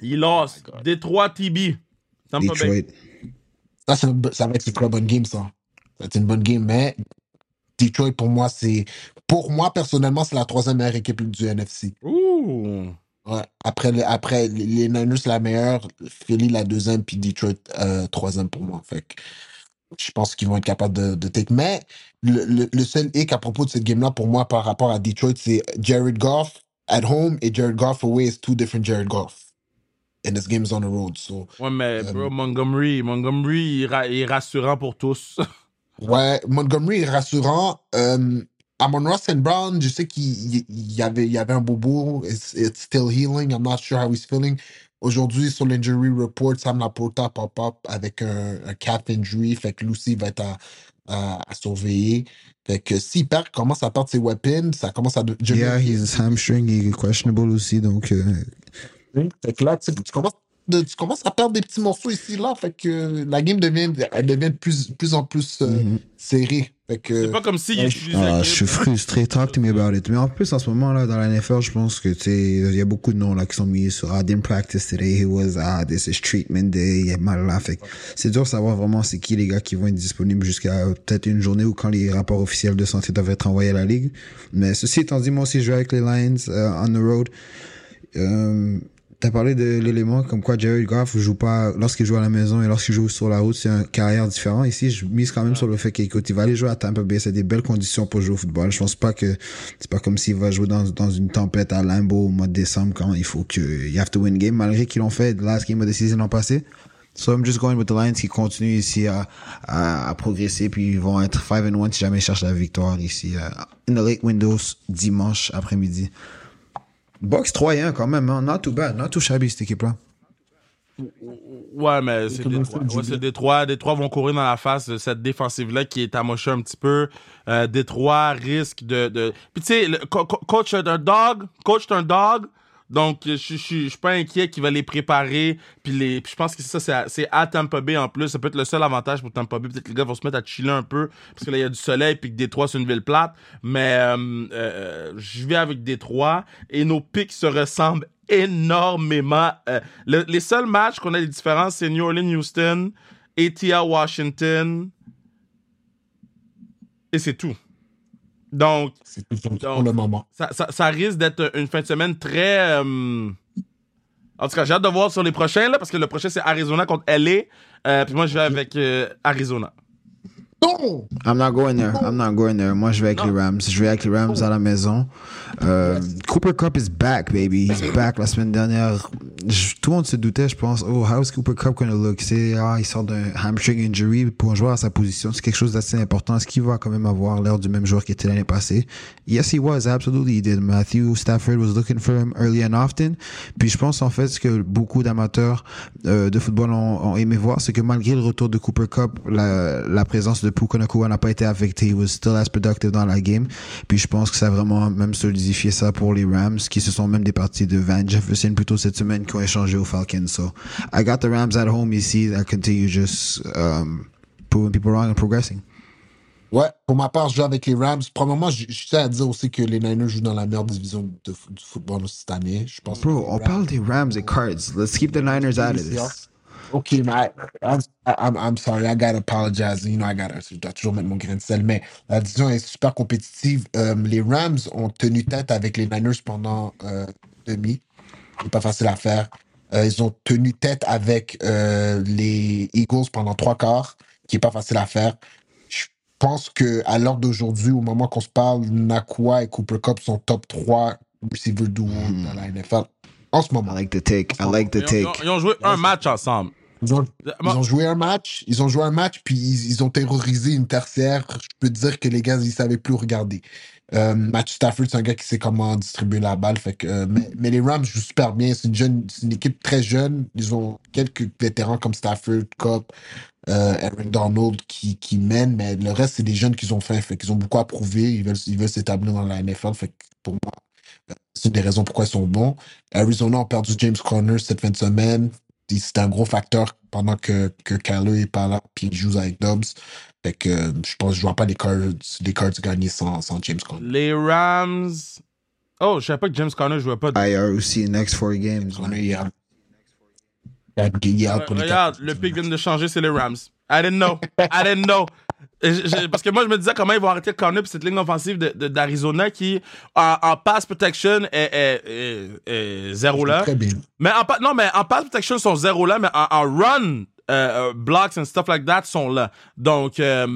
Il lost. Détroit TB. Tampa Bay. Detroit. Ça, c'est une bo- ça va être une très bonne game, ça. Ça va être une bonne game, mais Detroit, pour moi, c'est. Pour moi, personnellement, c'est la troisième meilleure équipe du NFC. Ouh. Ouais. Après, le- après les Niners, la meilleure, Philly, la deuxième, puis Detroit, euh, troisième pour moi. Fait que je pense qu'ils vont être capables de, de take. Mais le, le, le seul hic à propos de cette game-là, pour moi, par rapport à Detroit, c'est Jared Goff at home et Jared Goff away is two different Jared Goff. And this game is on the road. So, Ouais, mais Euh, bro, Montgomery, Montgomery, il, ra- il est rassurant pour tous. Ouais, Montgomery est rassurant. Euh, Amon Ross and Brown, je sais qu'il il- il y avait, il y avait un bobo. It's, it's still healing. I'm not sure how he's feeling. Aujourd'hui, sur l'injury report, Sam Laporta pop up avec un, un calf injury. Fait que Lucy va être à, à, à surveiller. Fait que s'il perd, commence à perdre ses weapons, ça commence à... de- Yeah, his hamstring est questionable aussi, donc euh, Fait que là, tu, commences, de- tu commences à perdre des petits morceaux ici, là. Fait que la game devient, elle devient de plus, plus en plus euh, Mhm. serrée. Fait que... C'est pas comme s'il Ouais, utilisait. ah, je suis grip, hein. frustré. Talk to me about it. Mais en plus, en ce moment, là, dans la NFL, je pense que, tu sais, il y a beaucoup de noms, là, qui sont mis sur, ah, didn't practice today, he was, ah, this is treatment day, il est mal là. Fait que c'est dur de savoir vraiment c'est qui les gars qui vont être disponibles jusqu'à peut-être une journée ou quand les rapports officiels de santé doivent être envoyés à la ligue. Mais ceci étant dit, moi aussi, je joue avec les Lions, euh, on the road. Euh, T'as parlé de l'élément comme quoi Jared Goff joue pas lorsqu'il joue à la maison et lorsqu'il joue sur la route, c'est une carrière différent. Ici, je mise quand même sur le fait qu'écoute, il va aller jouer à Tampa Bay, c'est des belles conditions pour jouer au football. Je pense pas que c'est pas comme s'il va jouer dans, dans une tempête à Limbo au mois de décembre quand il faut que you have to win game malgré qu'ils l'ont fait last game of the season l'an passé. So I'm just going with the Lions qui continuent ici à, à, à progresser puis ils vont être 5 and 1 si jamais ils cherchent la victoire ici euh, in the late windows dimanche après-midi. Box 3 et 1 quand même, hein. not too bad, not too shabby cette équipe-là. Ouais, mais c'est Détroit. Ouais, c'est Détroit. Détroit vont courir dans la face de cette défensive-là qui est amochée un petit peu. Euh, Détroit risque de. de... Puis tu sais, le co- co- coach d'un dog, coach d'un dog, Donc, je je- je je suis pas inquiet qu'il va les préparer. Puis, je pense que ça, c'est à, Tampa Bay en plus. Ça peut être le seul avantage pour Tampa Bay. Peut-être que les gars vont se mettre à chiller un peu. Parce que là, il y a du soleil. Puis que Détroit, c'est une ville plate. Mais euh, euh, je vais avec Détroit. Et nos pics se ressemblent énormément. Euh, le- les seuls matchs qu'on a des différences, c'est New Orleans-Houston, ATL-Washington. Et c'est tout. Donc, pour le moment. ça, ça, ça risque d'être une fin de semaine très. euh, En tout cas, j'ai hâte de voir sur les prochains, là, parce que le prochain, c'est Arizona contre LA. Euh, puis moi, je vais avec euh, Arizona. Non! I'm not going there. I'm not going there. Moi, je vais avec Non. les Rams. Je vais avec les Rams à la maison. Euh, Cooper Cup is back, baby. He's back la semaine dernière. Je- tout le monde se doutait, je pense. Oh, how is Cooper Cup going to look? C'est, ah, il sort d'un hamstring injury pour un joueur à sa position. C'est quelque chose d'assez important. Est-ce qu'il va quand même avoir l'air du même joueur qu'il était l'année passée? Yes, he was. Absolutely, he did. Matthew Stafford was looking for him early and often. Puis je pense, en fait, ce que beaucoup d'amateurs euh, de football ont, ont aimé voir, c'est que malgré le retour de Cooper Cup, la, la présence de Puka Nakua n'a pas été affectée. He was still as productive dans la game. Puis je pense que ça a vraiment même solidifié ça pour les Rams, qui se sont même départis de Van Jefferson plutôt cette semaine, qui ont échangé aux Falcons. So, I got the Rams at home ici. I continue just um, proving people wrong and progressing. Ouais, pour ma part, je joue avec les Rams. Premièrement, je, je tiens à dire aussi que les Niners jouent dans la meilleure division de, du football cette année. Je pense Bro, on Rams- parle des Rams et Cards. Let's keep the Niners out of this. Ok, mais I- I'm, I'm, I'm sorry, I gotta apologize. You know, I gotta, je dois toujours mettre mon grain de sel, mais la division est super compétitive. Euh, les Rams ont tenu tête avec les Niners pendant euh, demi. C'est pas facile à faire. Euh, ils ont tenu tête avec euh, les Eagles pendant trois quarts, qui est pas facile à faire. Je pense que à l'heure d'aujourd'hui, au moment qu'on se parle, Nakua et Cooper Cup sont top 3 receivers duo dans la NFL. En ce I moment. like the take. I like the Ils ont, ils ont- take. ils ont joué un match ensemble. Ils ont, Euh, ils ont joué un match, ils ont joué un match, puis ils, ils ont terrorisé une tertiaire. Je peux te dire que les gars, ils savaient plus regarder. Euh, Matthew Stafford, c'est un gars qui sait comment distribuer la balle. Fait que, euh, mais, mais les Rams jouent super bien. C'est une, jeune, c'est une équipe très jeune. Ils ont quelques vétérans comme Stafford, Cup, euh, Aaron Donald qui, qui mènent, mais le reste, c'est des jeunes qui ont faim. Fait qu'ils ont beaucoup à prouver. Ils veulent ils veulent s'établir dans la NFL. Fait que pour moi, c'est une des raisons pourquoi ils sont bons. Arizona a perdu James Conner cette fin de semaine. C'est un gros facteur pendant que, que Kyler est pas là, puis il joue avec Dobbs. Fait que je pense je vois pas les Cards, les Cards gagner sans, sans James Conner. Les Rams. Oh, je savais pas que James Conner jouait pas. IR aussi, next four games. Conner, il. Il a- il regarde, le pic vient de changer, c'est les Rams. I didn't know. I didn't know. Parce que moi, je me disais comment ils vont arrêter le corner puis cette ligne offensive de- de- d'Arizona qui, en, en pass protection, est, est- est- est zéro là. Très bien. Mais en, non, mais en pass protection, ils sont zéro là, mais en, en run, euh, blocks and stuff like that sont là. Donc, euh,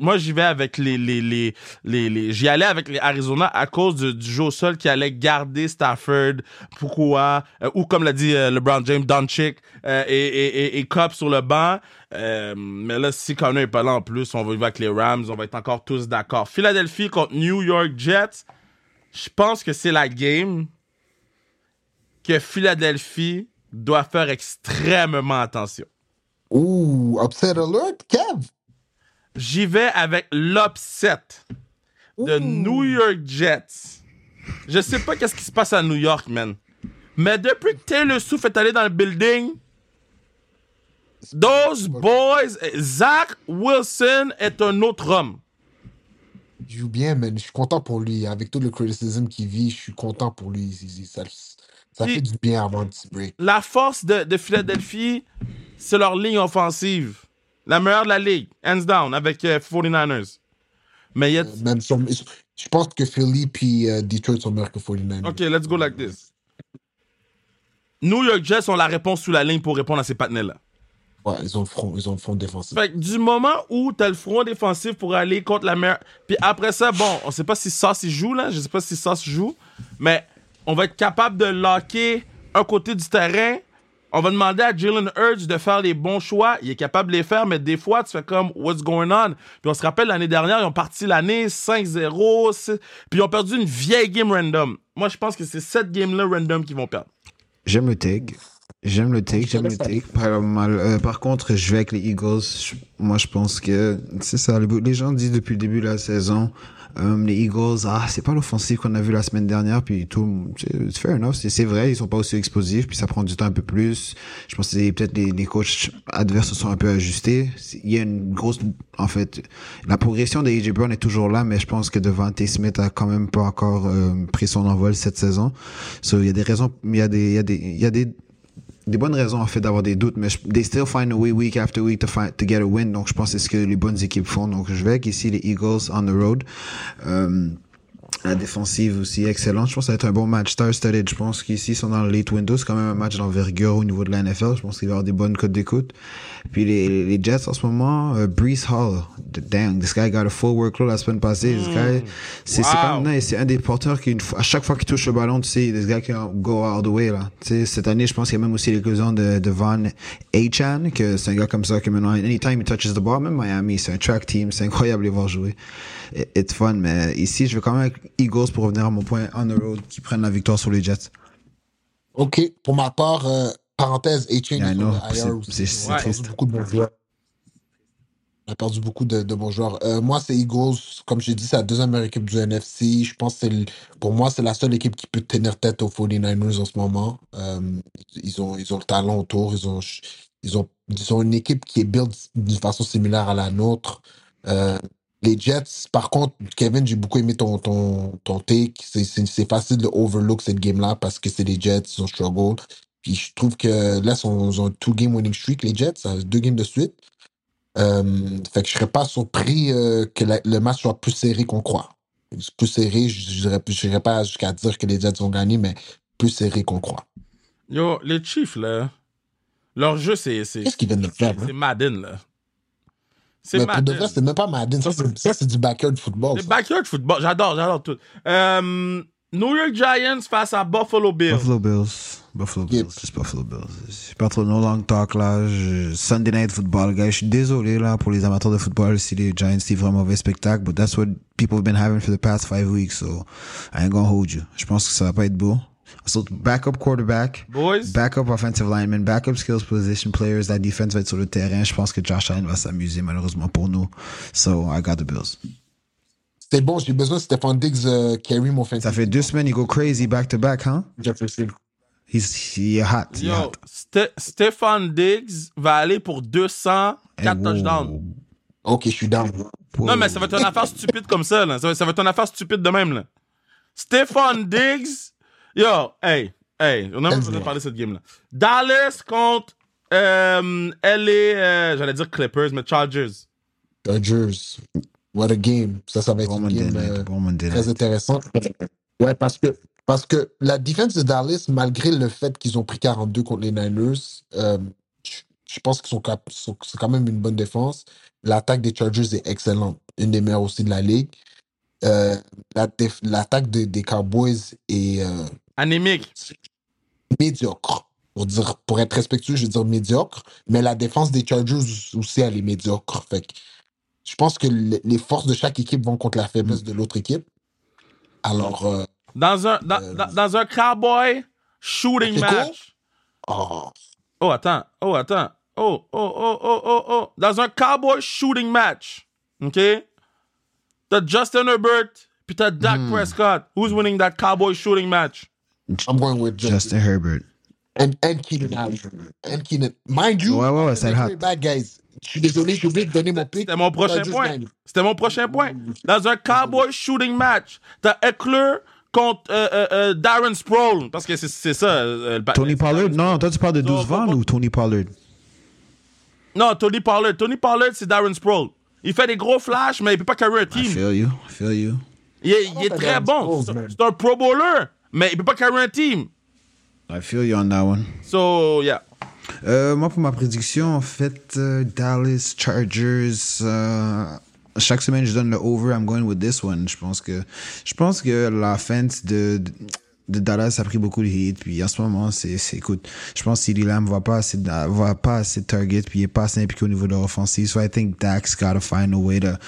moi, j'y vais avec les, les, les, les, j'y allais avec les Arizona à cause du, du jeu au sol qui allait garder Stafford, Pourquoi, ou comme l'a dit euh, LeBron James, Doncic, euh, et, et, et, et Cup sur le banc. Euh, mais là, si Connor est pas là en plus, on va y avec les Rams, on va être encore tous d'accord. Philadelphie contre New York Jets. Je pense que c'est la game que Philadelphie doit faire extrêmement attention. Ouh, upset alert, Kev. J'y vais avec l'upset de. New York Jets. Je sais pas qu'est-ce qui se passe à New York, man. Mais depuis que Taylor Swift est allé dans le building, those boys, Zach Wilson est un autre homme. Il joue bien, man. Je suis content pour lui. Avec tout le criticism qu'il vit, je suis content pour lui. Ça, ça fait du bien avant un petit break. La force de, de Philadelphie, c'est leur ligne offensive. La meilleure de la ligue, hands down, avec euh, 49ers. Mais il y a... Euh, Même son- je pense que Philly puis euh, Detroit sont meilleurs que 49ers. OK, let's go like this. New York Jets ont la réponse sous la ligne pour répondre à ces partenaires-là. Ouais, ils ont le front, ils ont le front défensif. Fait que du moment où t'as le front défensif pour aller contre la meilleure... Puis après ça, bon, on sait pas si Sauce il joue, là. Je sais pas si Sauce joue. Mais on va être capable de locker un côté du terrain. On va demander à Jalen Hurts de faire les bons choix. Il est capable de les faire, mais des fois, tu fais comme What's going on? Puis on se rappelle, l'année dernière, ils ont parti l'année 5-0. c'est- Puis ils ont perdu une vieille game random. Moi, je pense que c'est cette game-là random qu'ils vont perdre. J'aime le take. J'aime le take, j'aime le take. Par, euh, par contre, je vais avec les Eagles. Moi, je pense que c'est ça. Les gens disent depuis le début de la saison, euh, les Eagles, ah, c'est pas l'offensive qu'on a vu la semaine dernière. Puis tout, c'est fair enough. C'est vrai, ils sont pas aussi explosifs. Puis ça prend du temps un peu plus. Je pense que peut-être les, les coachs adverses se sont un peu ajustés. Il y a une grosse, en fait, la progression de AJ est toujours là, mais je pense que Devante Smith a quand même pas encore euh, pris son envol cette saison. So, il y a des raisons, il y a des, il y a des, il y a des des bonnes raisons en fait d'avoir des doutes, mais je- they still find a way week after week to find to get a win. Donc je pense que c'est ce que les bonnes équipes font. Donc je vais avec ici les Eagles on the road. Euh, la défensive aussi excellente. Je pense que ça va être un bon match star-studded. Je pense qu'ici, ils sont dans le late window. C'est quand même un match d'envergure au niveau de la NFL. Je pense qu'il va y avoir des bonnes codes d'écoute. Puis les, les Jets en ce moment, euh, Brees Hall. Dang, this guy got a full workload la semaine passée. This guy, c'est c'est Wow. comme, non, c'est un des porteurs qui, une fois- à chaque fois qu'il touche le ballon, tu sais, this guy can go all the way, là. Tu sais, cette année, je pense qu'il y a même aussi l'éclosion de, de Von Achan, que c'est un gars comme ça, que maintenant, anytime he touches the ball, même Miami, c'est un track team, c'est incroyable de les voir jouer. It's fun, mais ici, je vais quand même avec Eagles pour revenir à mon point on the road, qui prennent la victoire sur les Jets. Ok, pour ma part, euh, parenthèse, A-Chain a perdu beaucoup de bons joueurs. On a perdu beaucoup de, de bons joueurs. Euh, moi, c'est Eagles. Comme j'ai dit, c'est la deuxième meilleure équipe du NFC. Je pense que pour moi, c'est la seule équipe qui peut tenir tête aux 49ers en ce moment. Euh, ils, ont, ils ont le talent autour. Ils ont, ils, ont, ils ont une équipe qui est build d'une façon similaire à la nôtre. Euh, les Jets, par contre, Kevin, j'ai beaucoup aimé ton, ton, ton take. C'est- facile de overlook cette game-là parce que c'est les Jets, ils ont struggle. Puis je trouve que là, ils ont, un two-game winning streak, les Jets, deux games de suite. Euh, fait que je serais pas surpris euh, que la- le match soit plus serré qu'on croit. Plus serré, je n'irais pas jusqu'à dire que les Jets ont gagné, mais plus serré qu'on croit. Yo, les Chiefs, là, leur jeu, c'est. C'est Qu'est-ce qu'ils viennent de faire? c'est? Madden, là. C'est Mais pour de vrai, c'est même pas Madden. Ça, c'est ça, c'est du backyard football. Ça. backyard football, j'adore, j'adore tout. Euh, New York Giants face à Buffalo Bills. Buffalo Bills. Buffalo Yep. Bills. Juste Buffalo Bills. C'est pas trop no long talk là. Je- Sunday Night Football, gars. Je suis désolé là pour les amateurs de football si les Giants livrent un mauvais spectacle, but that's what people have been having for the past five weeks, so I ain't gonna hold you. Je pense que ça va pas être beau. So, backup quarterback, Boys, backup offensive lineman, backup skills position players, la defense va être sur le terrain. Je pense que Josh Allen va s'amuser malheureusement pour nous. So, I got the Bills. C'était bon, j'ai besoin de Stéphane Diggs euh, carry mon fantasy. Ça fait deux semaines, il go crazy back to back, hein? Jefferson. He's, he hot. He yo, hot. Ste- Stefan Diggs va aller pour 204 Hey, wow. touchdowns. Ok, je suis down. Non, mais ça va être une affaire stupide comme ça, là. Ça va, ça va être une affaire stupide de même, là. Stefan Diggs, yo, hey, hey, on a même pas parlé de cette game-là. Dallas contre euh, LA, euh, j'allais dire Clippers, mais Chargers. Dodgers. What a game. Ça, ça va être Bon une Monday game night, euh, bon très intéressante. Ouais, parce que, parce que la défense de Dallas, malgré le fait qu'ils ont pris 42 contre les Niners, euh, je, pense qu'ils sont, sont- c'est quand même une bonne défense. L'attaque des Chargers est excellente, une des meilleures aussi de la ligue. Euh, la L'attaque de- des Cowboys est euh, Anémique. médiocre. Pour, dire, pour être respectueux, je veux dire médiocre. Mais la défense des Chargers aussi, elle est médiocre. Fait que je pense que le- les forces de chaque équipe vont contre la faiblesse de l'autre équipe. Alors, euh, Dans un, dans, Euh, dans, dans un cowboy shooting match. oh, Oh, attends. Oh, attends. Oh, oh, oh, oh, oh, oh. Dans un cowboy shooting match. OK? T'as Justin Herbert, puis t'as Dak Hmm. Prescott. Who's winning that cowboy shooting match? I'm going with Justin. Justin Herbert. And, and Keenan Allen. And Keenan. Mind you, Ouais, ouais, ouais, ça make hot. back, guys. Je suis désolé, j'ai oublié de donner mon pick. C'était mon prochain point. C'était mon prochain point. Dans un cowboy shooting match, t'as Eckler contre euh, euh, euh, Darren Sproul. Parce que c'est c'est ça. euh, le ba- Tony Pollard? Non, toi tu parles de Non, 12 pas- Van pas- ou Tony Pollard? Non, Tony Pollard. Tony Pollard, c'est Darren Sproul. Il fait des gros flashs, mais il peut pas carry un I team. feel you, I feel you. Il est, il est très Darren bon. Sproles, C'est man. c'est un pro bowler, mais il peut pas carry un team. I feel you on that one. So, yeah. Euh, moi, pour ma prédiction, en fait, euh, Dallas Chargers. euh, chaque semaine, je donne le over. I'm going with this one. Je pense que, je pense que l'offense de, de- de Dallas a pris beaucoup de hit. Puis en ce moment, c'est, c'est écoute, je pense que CD Lamb va pas assez, va pas assez target, puis il est pas assez impliqué au niveau de l'offensive. So I think Dak's gotta find a way to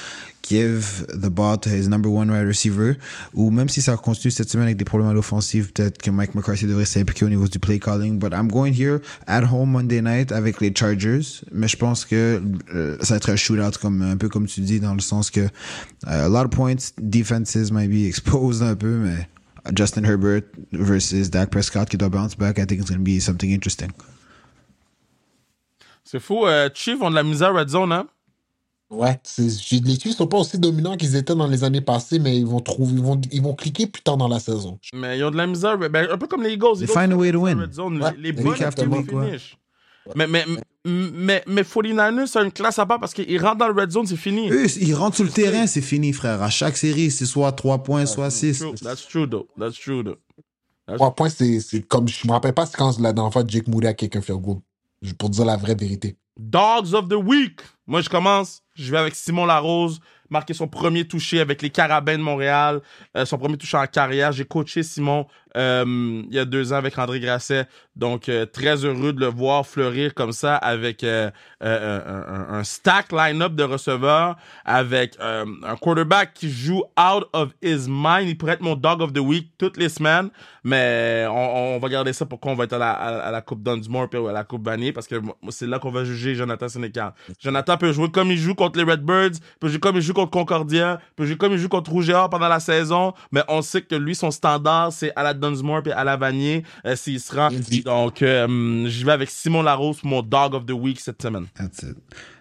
give the ball to his number one wide receiver. Ou même si ça continue cette semaine avec des problèmes à l'offensive, peut-être que Mike McCarthy devrait s'impliquer au niveau du play calling. But I'm going here at home Monday night avec les Chargers. Mais je pense que euh, ça va être un shootout comme un peu comme tu dis dans le sens que euh, a lot of points, defenses might be exposed un peu, mais Justin Herbert versus Dak Prescott qui doit bounce back, I think it's going to be something interesting. C'est fou. Euh, Chiefs ont de la misère Red Zone, hein? Ouais, les Chiefs sont pas aussi dominants qu'ils étaient dans les années passées, mais ils vont trouver, ils vont, ils vont cliquer plus tard dans la saison. Mais ils ont de la misère. Ben, un peu comme les Eagles. They find a ont way de to la win. Red Zone. Ouais, Les week bonnes after équipes week, ouais. Mais, mais, mais, mais 49ers, c'est une classe à part parce qu'ils rentrent dans le Red Zone, c'est fini. Eux, ils rentrent sur le terrain, c'est fini, frère. À chaque série, c'est soit 3 points, soit 6. True. That's true, though. That's true, though. Trois points, c'est c'est comme, je me rappelle pas c'est quand la dernière fois Jake Moody a quelqu'un fait goal. Pour dire la vraie vérité. Dogs of the Week. Moi, je commence. Je vais avec Simon Larose, marqué son premier touché avec les Carabins de Montréal, euh, son premier touché en carrière. J'ai coaché Simon euh, il y a deux ans avec André Grasset. Donc, euh, très heureux de le voir fleurir comme ça avec euh, un, stack line-up de receveurs, avec un quarterback qui joue out of his mind. Il pourrait être mon dog of the week toutes les semaines, mais on, va garder ça pour qu'on va être à la, Coupe Dunsmore puis à la Coupe Vanier parce que c'est là qu'on va juger Jonathan Sénécal. Jonathan peut jouer comme il joue contre les Redbirds, peut jouer comme il joue contre Concordia, peut jouer comme il joue contre Rouge pendant la saison, mais on sait que lui, son standard, c'est à la Dunsmore puis à la Vanier euh, s'il se rend. Easy. Donc, euh, j'y vais avec Simon Larose pour mon dog of the week cette semaine. That's it.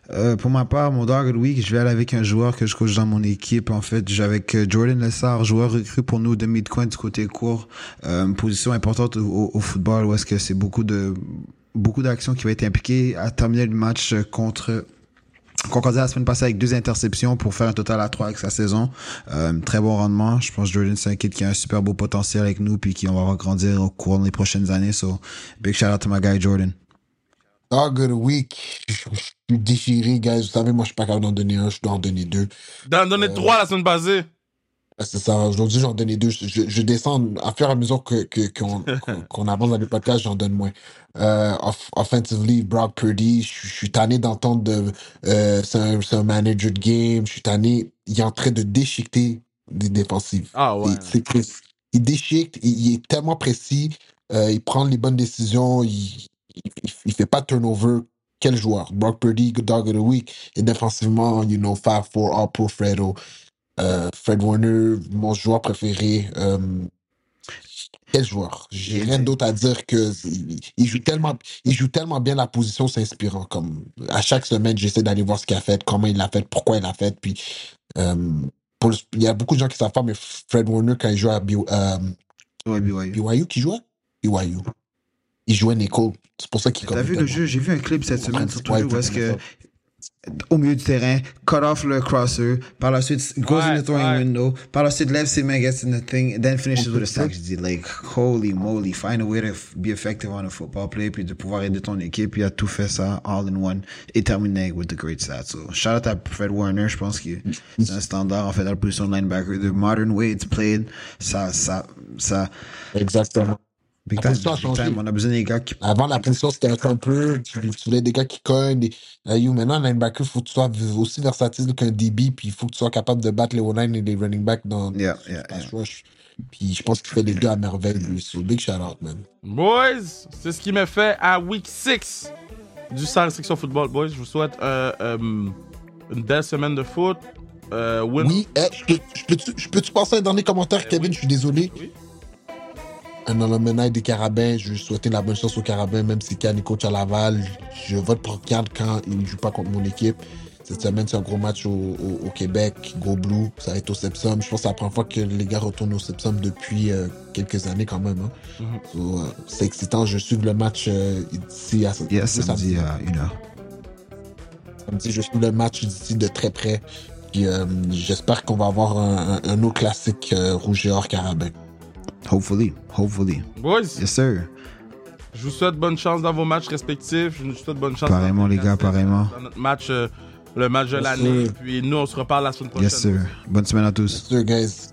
Euh, pour ma part, mon dog of the week, je vais aller avec un joueur que je coach dans mon équipe. En fait, j'ai avec euh, Jordan Lessard, joueur recru pour nous de mid-coin du côté court. Euh, position importante au, au football où est-ce que c'est beaucoup de beaucoup d'actions qui vont être impliquées à terminer le match contre Concordia la semaine passée avec deux interceptions pour faire un total à trois avec sa saison. Euh, très bon rendement. Je pense que Jordan, c'est un kid qui a un super beau potentiel avec nous puis qui on va voir grandir au cours des prochaines années. So, big shout out to my guy Jordan. Dog of the week. Je je suis déchiré, guys. Vous savez, moi, je suis pas capable d'en donner un, je dois en donner deux. D'en donner Euh, trois la semaine passée. C'est ça. Aujourd'hui, j'en donnais deux. Je, descends à fur et à mesure que, que- qu'on, qu'on- qu'on avance dans le podcast, j'en donne moins. Euh, off- offensively, Brock Purdy, je, je suis tanné d'entendre de, euh, c'est un, manager de game. Je suis tanné. Il est en train de déchiqueter des défensives. Ah ouais. C'est- c'est précis. Il déchique, il, il est tellement précis, euh, il prend les bonnes décisions, il, il, il- il fait pas de turnover. Quel joueur? Brock Purdy, good dog of the week. Et défensivement, you know, 5-4, all pro Fredo. Euh, Fred Warner, mon joueur préféré. Euh, quel joueur? J'ai rien d'autre à dire que il, joue tellement, il joue tellement bien la position, c'est inspirant. Comme à chaque semaine, j'essaie d'aller voir ce qu'il a fait, comment il l'a fait, pourquoi il l'a fait. Puis euh, pour il y a beaucoup de gens qui savent pas, mais Fred Warner quand il jouait à B- euh, Ouais, BYU. BYU, qui jouait? BYU. Il jouait Nicole. C'est pour ça qu'il T'as vu le jeu? J'ai vu un clip cette semaine sur Ouais, Twitter où est-ce que au milieu du terrain, cut off le crosser, par la suite goes in Ouais, the throwing ouais. window, par la suite lève ses mains, gets in the thing, and then finishes with a sack. Je dis like holy moly, find a way to be effective on a football play puis de pouvoir aider ton équipe, il a tout fait ça all in one et terminé with the great stats. So shout out à Fred Warner, je pense que c'est un standard en fait dans la position de linebacker. The modern way it's played, ça ça ça Exactement. Big La time, position a big changé. time. On a besoin des gars qui Avant, la position, c'était un peu. Tu, tu voulais des gars qui cognent. Des, là, you, maintenant, un linebacker, il faut que tu sois aussi versatile qu'un DB, puis il faut que tu sois capable de battre les O-line et les running backs dans yeah, yeah, pass yeah. rush. Puis je pense qu'il fait les deux à merveille, lui. So, big shout out, man. Boys, c'est ce qui me fait à week 6 du sans restriction football. Boys, je vous souhaite euh, euh, une belle semaine de foot. Euh, win- Oui, eh, je peux- je peux-tu je peux-tu passer un dernier commentaire, Eh Kevin? oui. Je suis désolé. Oui. Un alumni des Carabins, je vais souhaiter la bonne chance aux Carabins, même si est coach à Laval. Je vote pour Can quand il ne joue pas contre mon équipe. Cette semaine, c'est un gros match au, au- au Québec, Go Blue. Ça va être au Sepsum. Je pense que c'est la première fois que les gars retournent au Sepsum depuis euh, quelques années quand même. hein. Mhm. So, euh, c'est excitant. Je suis le match euh, d'ici à Yes, ce samedi à une heure. samedi. Je suis le match d'ici de très près. Euh, j'espère qu'on va avoir un, un- un autre classique euh, rouge et or carabin. Hopefully, hopefully. Boys, Yes, sir. je vous souhaite bonne chance dans vos matchs respectifs. Je vous souhaite bonne chance. Pareillement, dans- les gars, pareillement. Dans notre match, euh, le match de Yes, l'année. sir. Puis nous, on se reparle la semaine prochaine. Yes, sir. Bonne semaine à tous. Sir, guys.